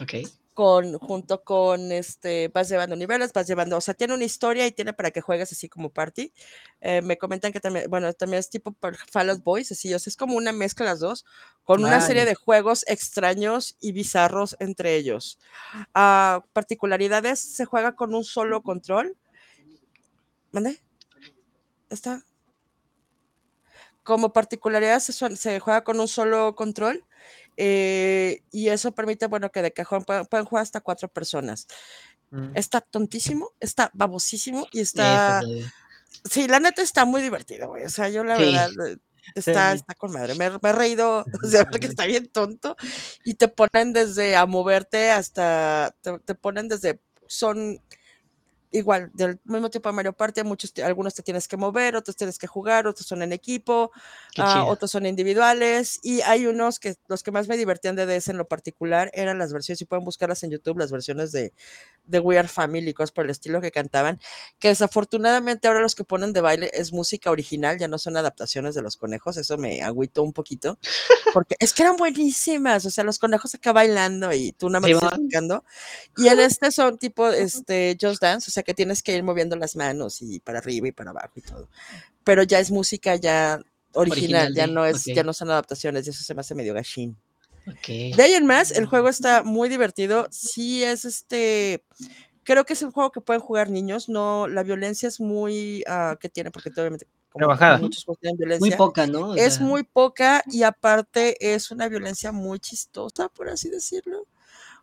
Ok. Con, junto con este, vas llevando niveles, vas llevando, o sea, tiene una historia y tiene para que juegues así como party. Eh, me comentan que también, bueno, también es tipo Fall Out Boys, así, o sea, es como una mezcla las dos, con una serie de juegos extraños y bizarros entre ellos. Uh, particularidades, se juega con un solo control. ¿Mande? ¿Está? Como particularidad se, se juega con un solo control eh, y eso permite, bueno, que de cajón puedan, jugar hasta cuatro personas. Mm. Está tontísimo, está babosísimo y está... Sí, la neta está muy divertido, güey. O sea, yo la verdad eh, está, está con madre. Me, he reído, o sea, porque está bien tonto. Y te ponen desde a moverte hasta, te, te ponen desde, son igual, del mismo tipo de Mario Party, muchos, algunos te tienes que mover, otros tienes que jugar, otros son en equipo, uh, otros son individuales, y hay unos que los que más me divertían de DS en lo particular eran las versiones, y pueden buscarlas en YouTube, las versiones de, de We Are Family, cosas por el estilo que cantaban, que desafortunadamente ahora los que ponen de baile es música original, ya no son adaptaciones de los conejos, eso me agüitó un poquito, porque es que eran buenísimas, o sea, los conejos acá bailando y tú nada más estás y en este son tipo, este, Just Dance, sea, que tienes que ir moviendo las manos y para arriba y para abajo y todo, pero ya es música ya original, ya no es, ya no son adaptaciones, y eso se me hace medio gachín. De ahí en más, el juego está muy divertido. Sí, es este. Creo que es un juego que pueden jugar niños. No, la violencia es muy uh, que tiene, porque obviamente muchos juegos tienen violencia. Muy poca, ¿no? O es sea... muy poca y aparte es una violencia muy chistosa, por así decirlo.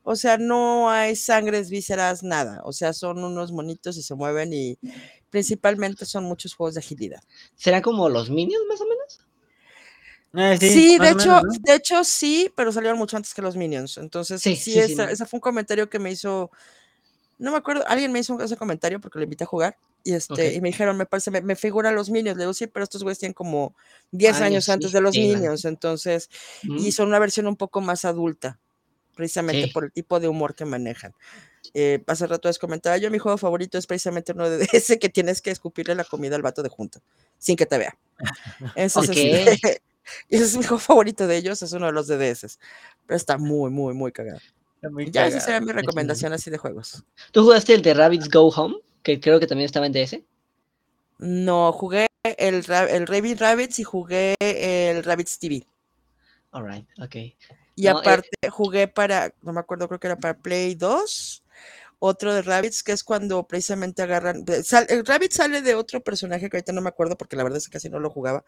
O sea, no hay sangres, vísceras, nada. O sea, son unos monitos y se mueven y principalmente son muchos juegos de agilidad. ¿Serán como los Minions, más o menos? Eh, sí, sí de hecho, menos, ¿no? de hecho sí, pero salieron mucho antes que los Minions. Entonces, sí, sí, sí esa, esa, fue un comentario que me hizo. No me acuerdo, alguien me hizo ese comentario porque lo invité a jugar. Y este, okay. y me dijeron, me parece, me, me figuran los Minions. Le digo, sí, pero estos güeyes tienen como 10 Ay, años antes de los Minions. Entonces, mm. y son una versión un poco más adulta, precisamente por el tipo de humor que manejan. Eh, hace rato les comentaba yo, mi juego favorito es precisamente uno de ese que tienes que escupirle la comida al vato de junto, sin que te vea. Entonces, okay. y ese es mi juego favorito de ellos, es uno de los DDS. Pero está muy, muy, muy cagado. Muy ya esa sería mi recomendación así de juegos. ¿Tú jugaste el de Rabbits Go Home? Que creo que también estaba en DS. No, jugué el, el Rabbit Rabbits y jugué el Rabbits TV. Alright, ok. Y no, aparte eh... jugué para, no me acuerdo, creo que era para Play 2 otro de Rabbits, que es cuando precisamente agarran. Sal, el Rabbit sale de otro personaje que ahorita no me acuerdo porque la verdad es que casi no lo jugaba,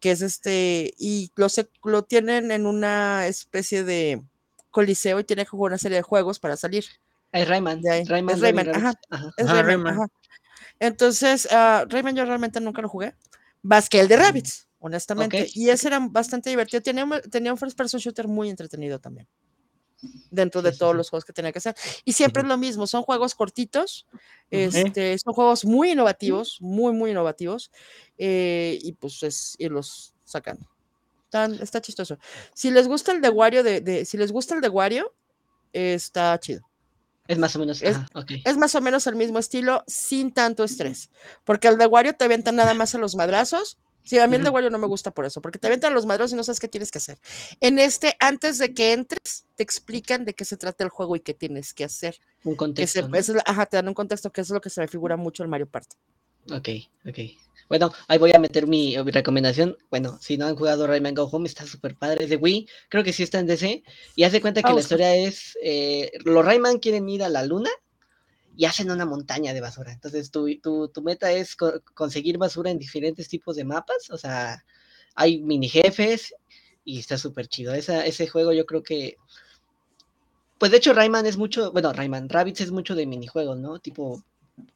que es este, y lo, se, lo tienen en una especie de coliseo y tiene que jugar una serie de juegos para salir. Es Rayman. De ahí. Rayman, es Rayman, ajá, ajá. Es ajá, Rayman, Rayman. Ajá. Entonces, uh, Rayman yo realmente nunca lo jugué, más que el de Rabbits, honestamente. Okay. Y ese era bastante divertido. Tenía, tenía un first person shooter muy entretenido también dentro de todos los juegos que tenía que hacer. Y siempre es lo mismo, son juegos cortitos, este, son juegos muy innovativos, muy, muy innovativos, eh, y pues es irlos sacando. Tan, está chistoso. Si les gusta el de Wario, de, de, si les gusta el de Wario, está chido. Es más o menos, es, ah, okay. es, más o menos el mismo estilo, sin tanto estrés. Porque el de Wario te avientan nada más a los madrazos Sí, a mí el de Wario no me gusta por eso, porque te aventan los madros y no sabes qué tienes que hacer. En este, antes de que entres, te explican de qué se trata el juego y qué tienes que hacer. Un contexto. Se, ¿no? es, ajá, te dan un contexto que es lo que se me figura mucho el Mario Party. Ok, ok. Bueno, ahí voy a meter mi, mi recomendación. Bueno, si no han jugado Rayman Go Home, está súper padre. Es de Wii, creo que sí está en DC. Y hace cuenta que oh, la historia es: eh, los Rayman quieren ir a la luna y hacen una montaña de basura. Entonces, tu, tu, tu meta es co conseguir basura en diferentes tipos de mapas. O sea, hay mini jefes y está súper chido. Ese juego yo creo que... Pues de hecho Rayman es mucho, bueno, Rayman, Rabbids es mucho de minijuegos, ¿no? Tipo,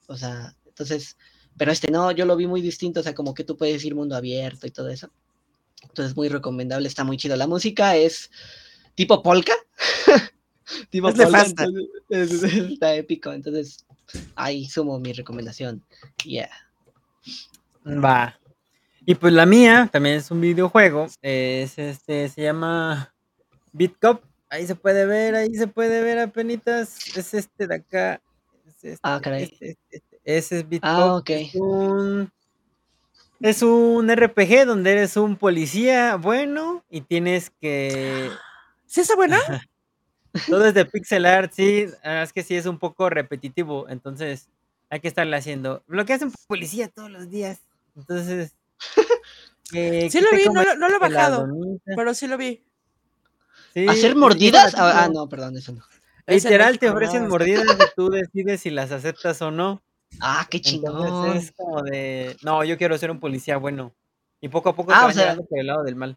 o sea, entonces, pero este no, yo lo vi muy distinto, o sea, como que tú puedes ir mundo abierto y todo eso. Entonces, muy recomendable, está muy chido. La música es tipo polka. Tipo es entonces, es, está épico, entonces ahí sumo mi recomendación. Yeah. Va. Y pues la mía también es un videojuego. Es este, se llama BitCup. Ahí se puede ver, ahí se puede ver apenas. Es este de acá. Es este, ah, caray. Este, este, ese es BitCup. Ah, ok. Es un, Es un RPG donde eres un policía bueno y tienes que... ¿Sí está buena? Todo es de pixel art, sí. Es que sí es un poco repetitivo, entonces hay que estarle haciendo. Lo que hace un policía todos los días. Entonces... que Sí lo vi, no lo, no lo he bajado, pero sí lo vi. Sí, ¿Hacer mordidas? Ah, ah, no, perdón, eso no. Literal te ofrecen ¿no? mordidas y tú decides si las aceptas o no. Ah, qué chingón. Entonces es como de, no, yo quiero ser un policía bueno. Y poco a poco Ah, te o van sea, llevando por el lado del mal.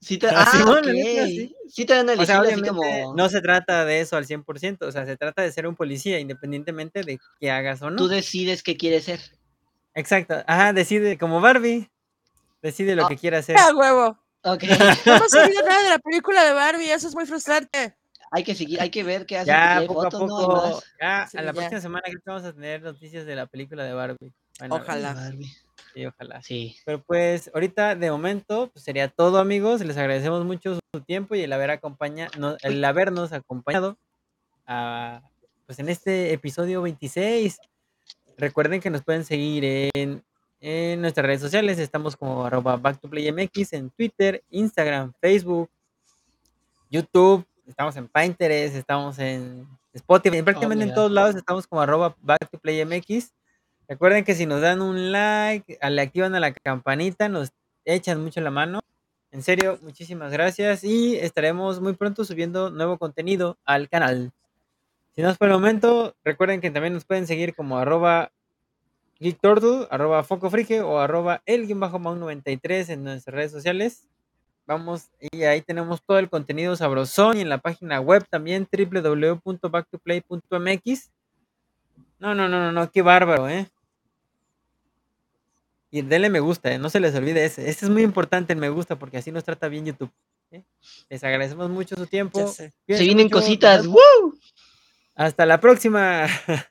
Sí te, Ah, Simón, ok. la neta, sí. Sí te dan a O sea, elegir así obviamente como... no se trata de eso al 100%, o sea, se trata de ser un policía independientemente de que hagas o no. Tú decides qué quieres ser. Exacto, ajá, decide como Barbie, decide lo Ah. que quiera hacer. ¡Ah, huevo! Ok. No hemos sabido nada de la película de Barbie, eso es muy frustrante. hay que seguir, hay que ver qué hacen. Ya, poco a poco, ya, Sí, a la ya. próxima semana creo que vamos a tener noticias de la película de Barbie. Ojalá. Barbie. Sí, ojalá. Sí. Pero pues ahorita de momento pues, sería todo amigos, les agradecemos mucho su tiempo y el haber acompaña, no- el habernos acompañado a, pues en este episodio 26. Recuerden que nos pueden seguir en, en nuestras redes sociales, estamos como arroba back to play MX en Twitter, Instagram, Facebook, YouTube, estamos en Pinterest, estamos en Spotify, prácticamente en todos lados estamos como arroba back to play MX. Recuerden que si nos dan un like, le activan a la campanita, nos echan mucho la mano. En serio, muchísimas gracias y estaremos muy pronto subiendo nuevo contenido al canal. Si no es por el momento, recuerden que también nos pueden seguir como arroba arroba focofrige o arroba el 93 en nuestras redes sociales. Vamos, y ahí tenemos todo el contenido sabrosón y en la página web también www.backtoplay.mx. No, no, no, no, no, qué bárbaro, ¿eh? Y denle me gusta, ¿eh? no se les olvide ese. Este es muy importante el me gusta porque así nos trata bien YouTube. ¿eh? Les agradecemos mucho su tiempo. Se vienen mucho, cositas. ¡Woo! Hasta la próxima.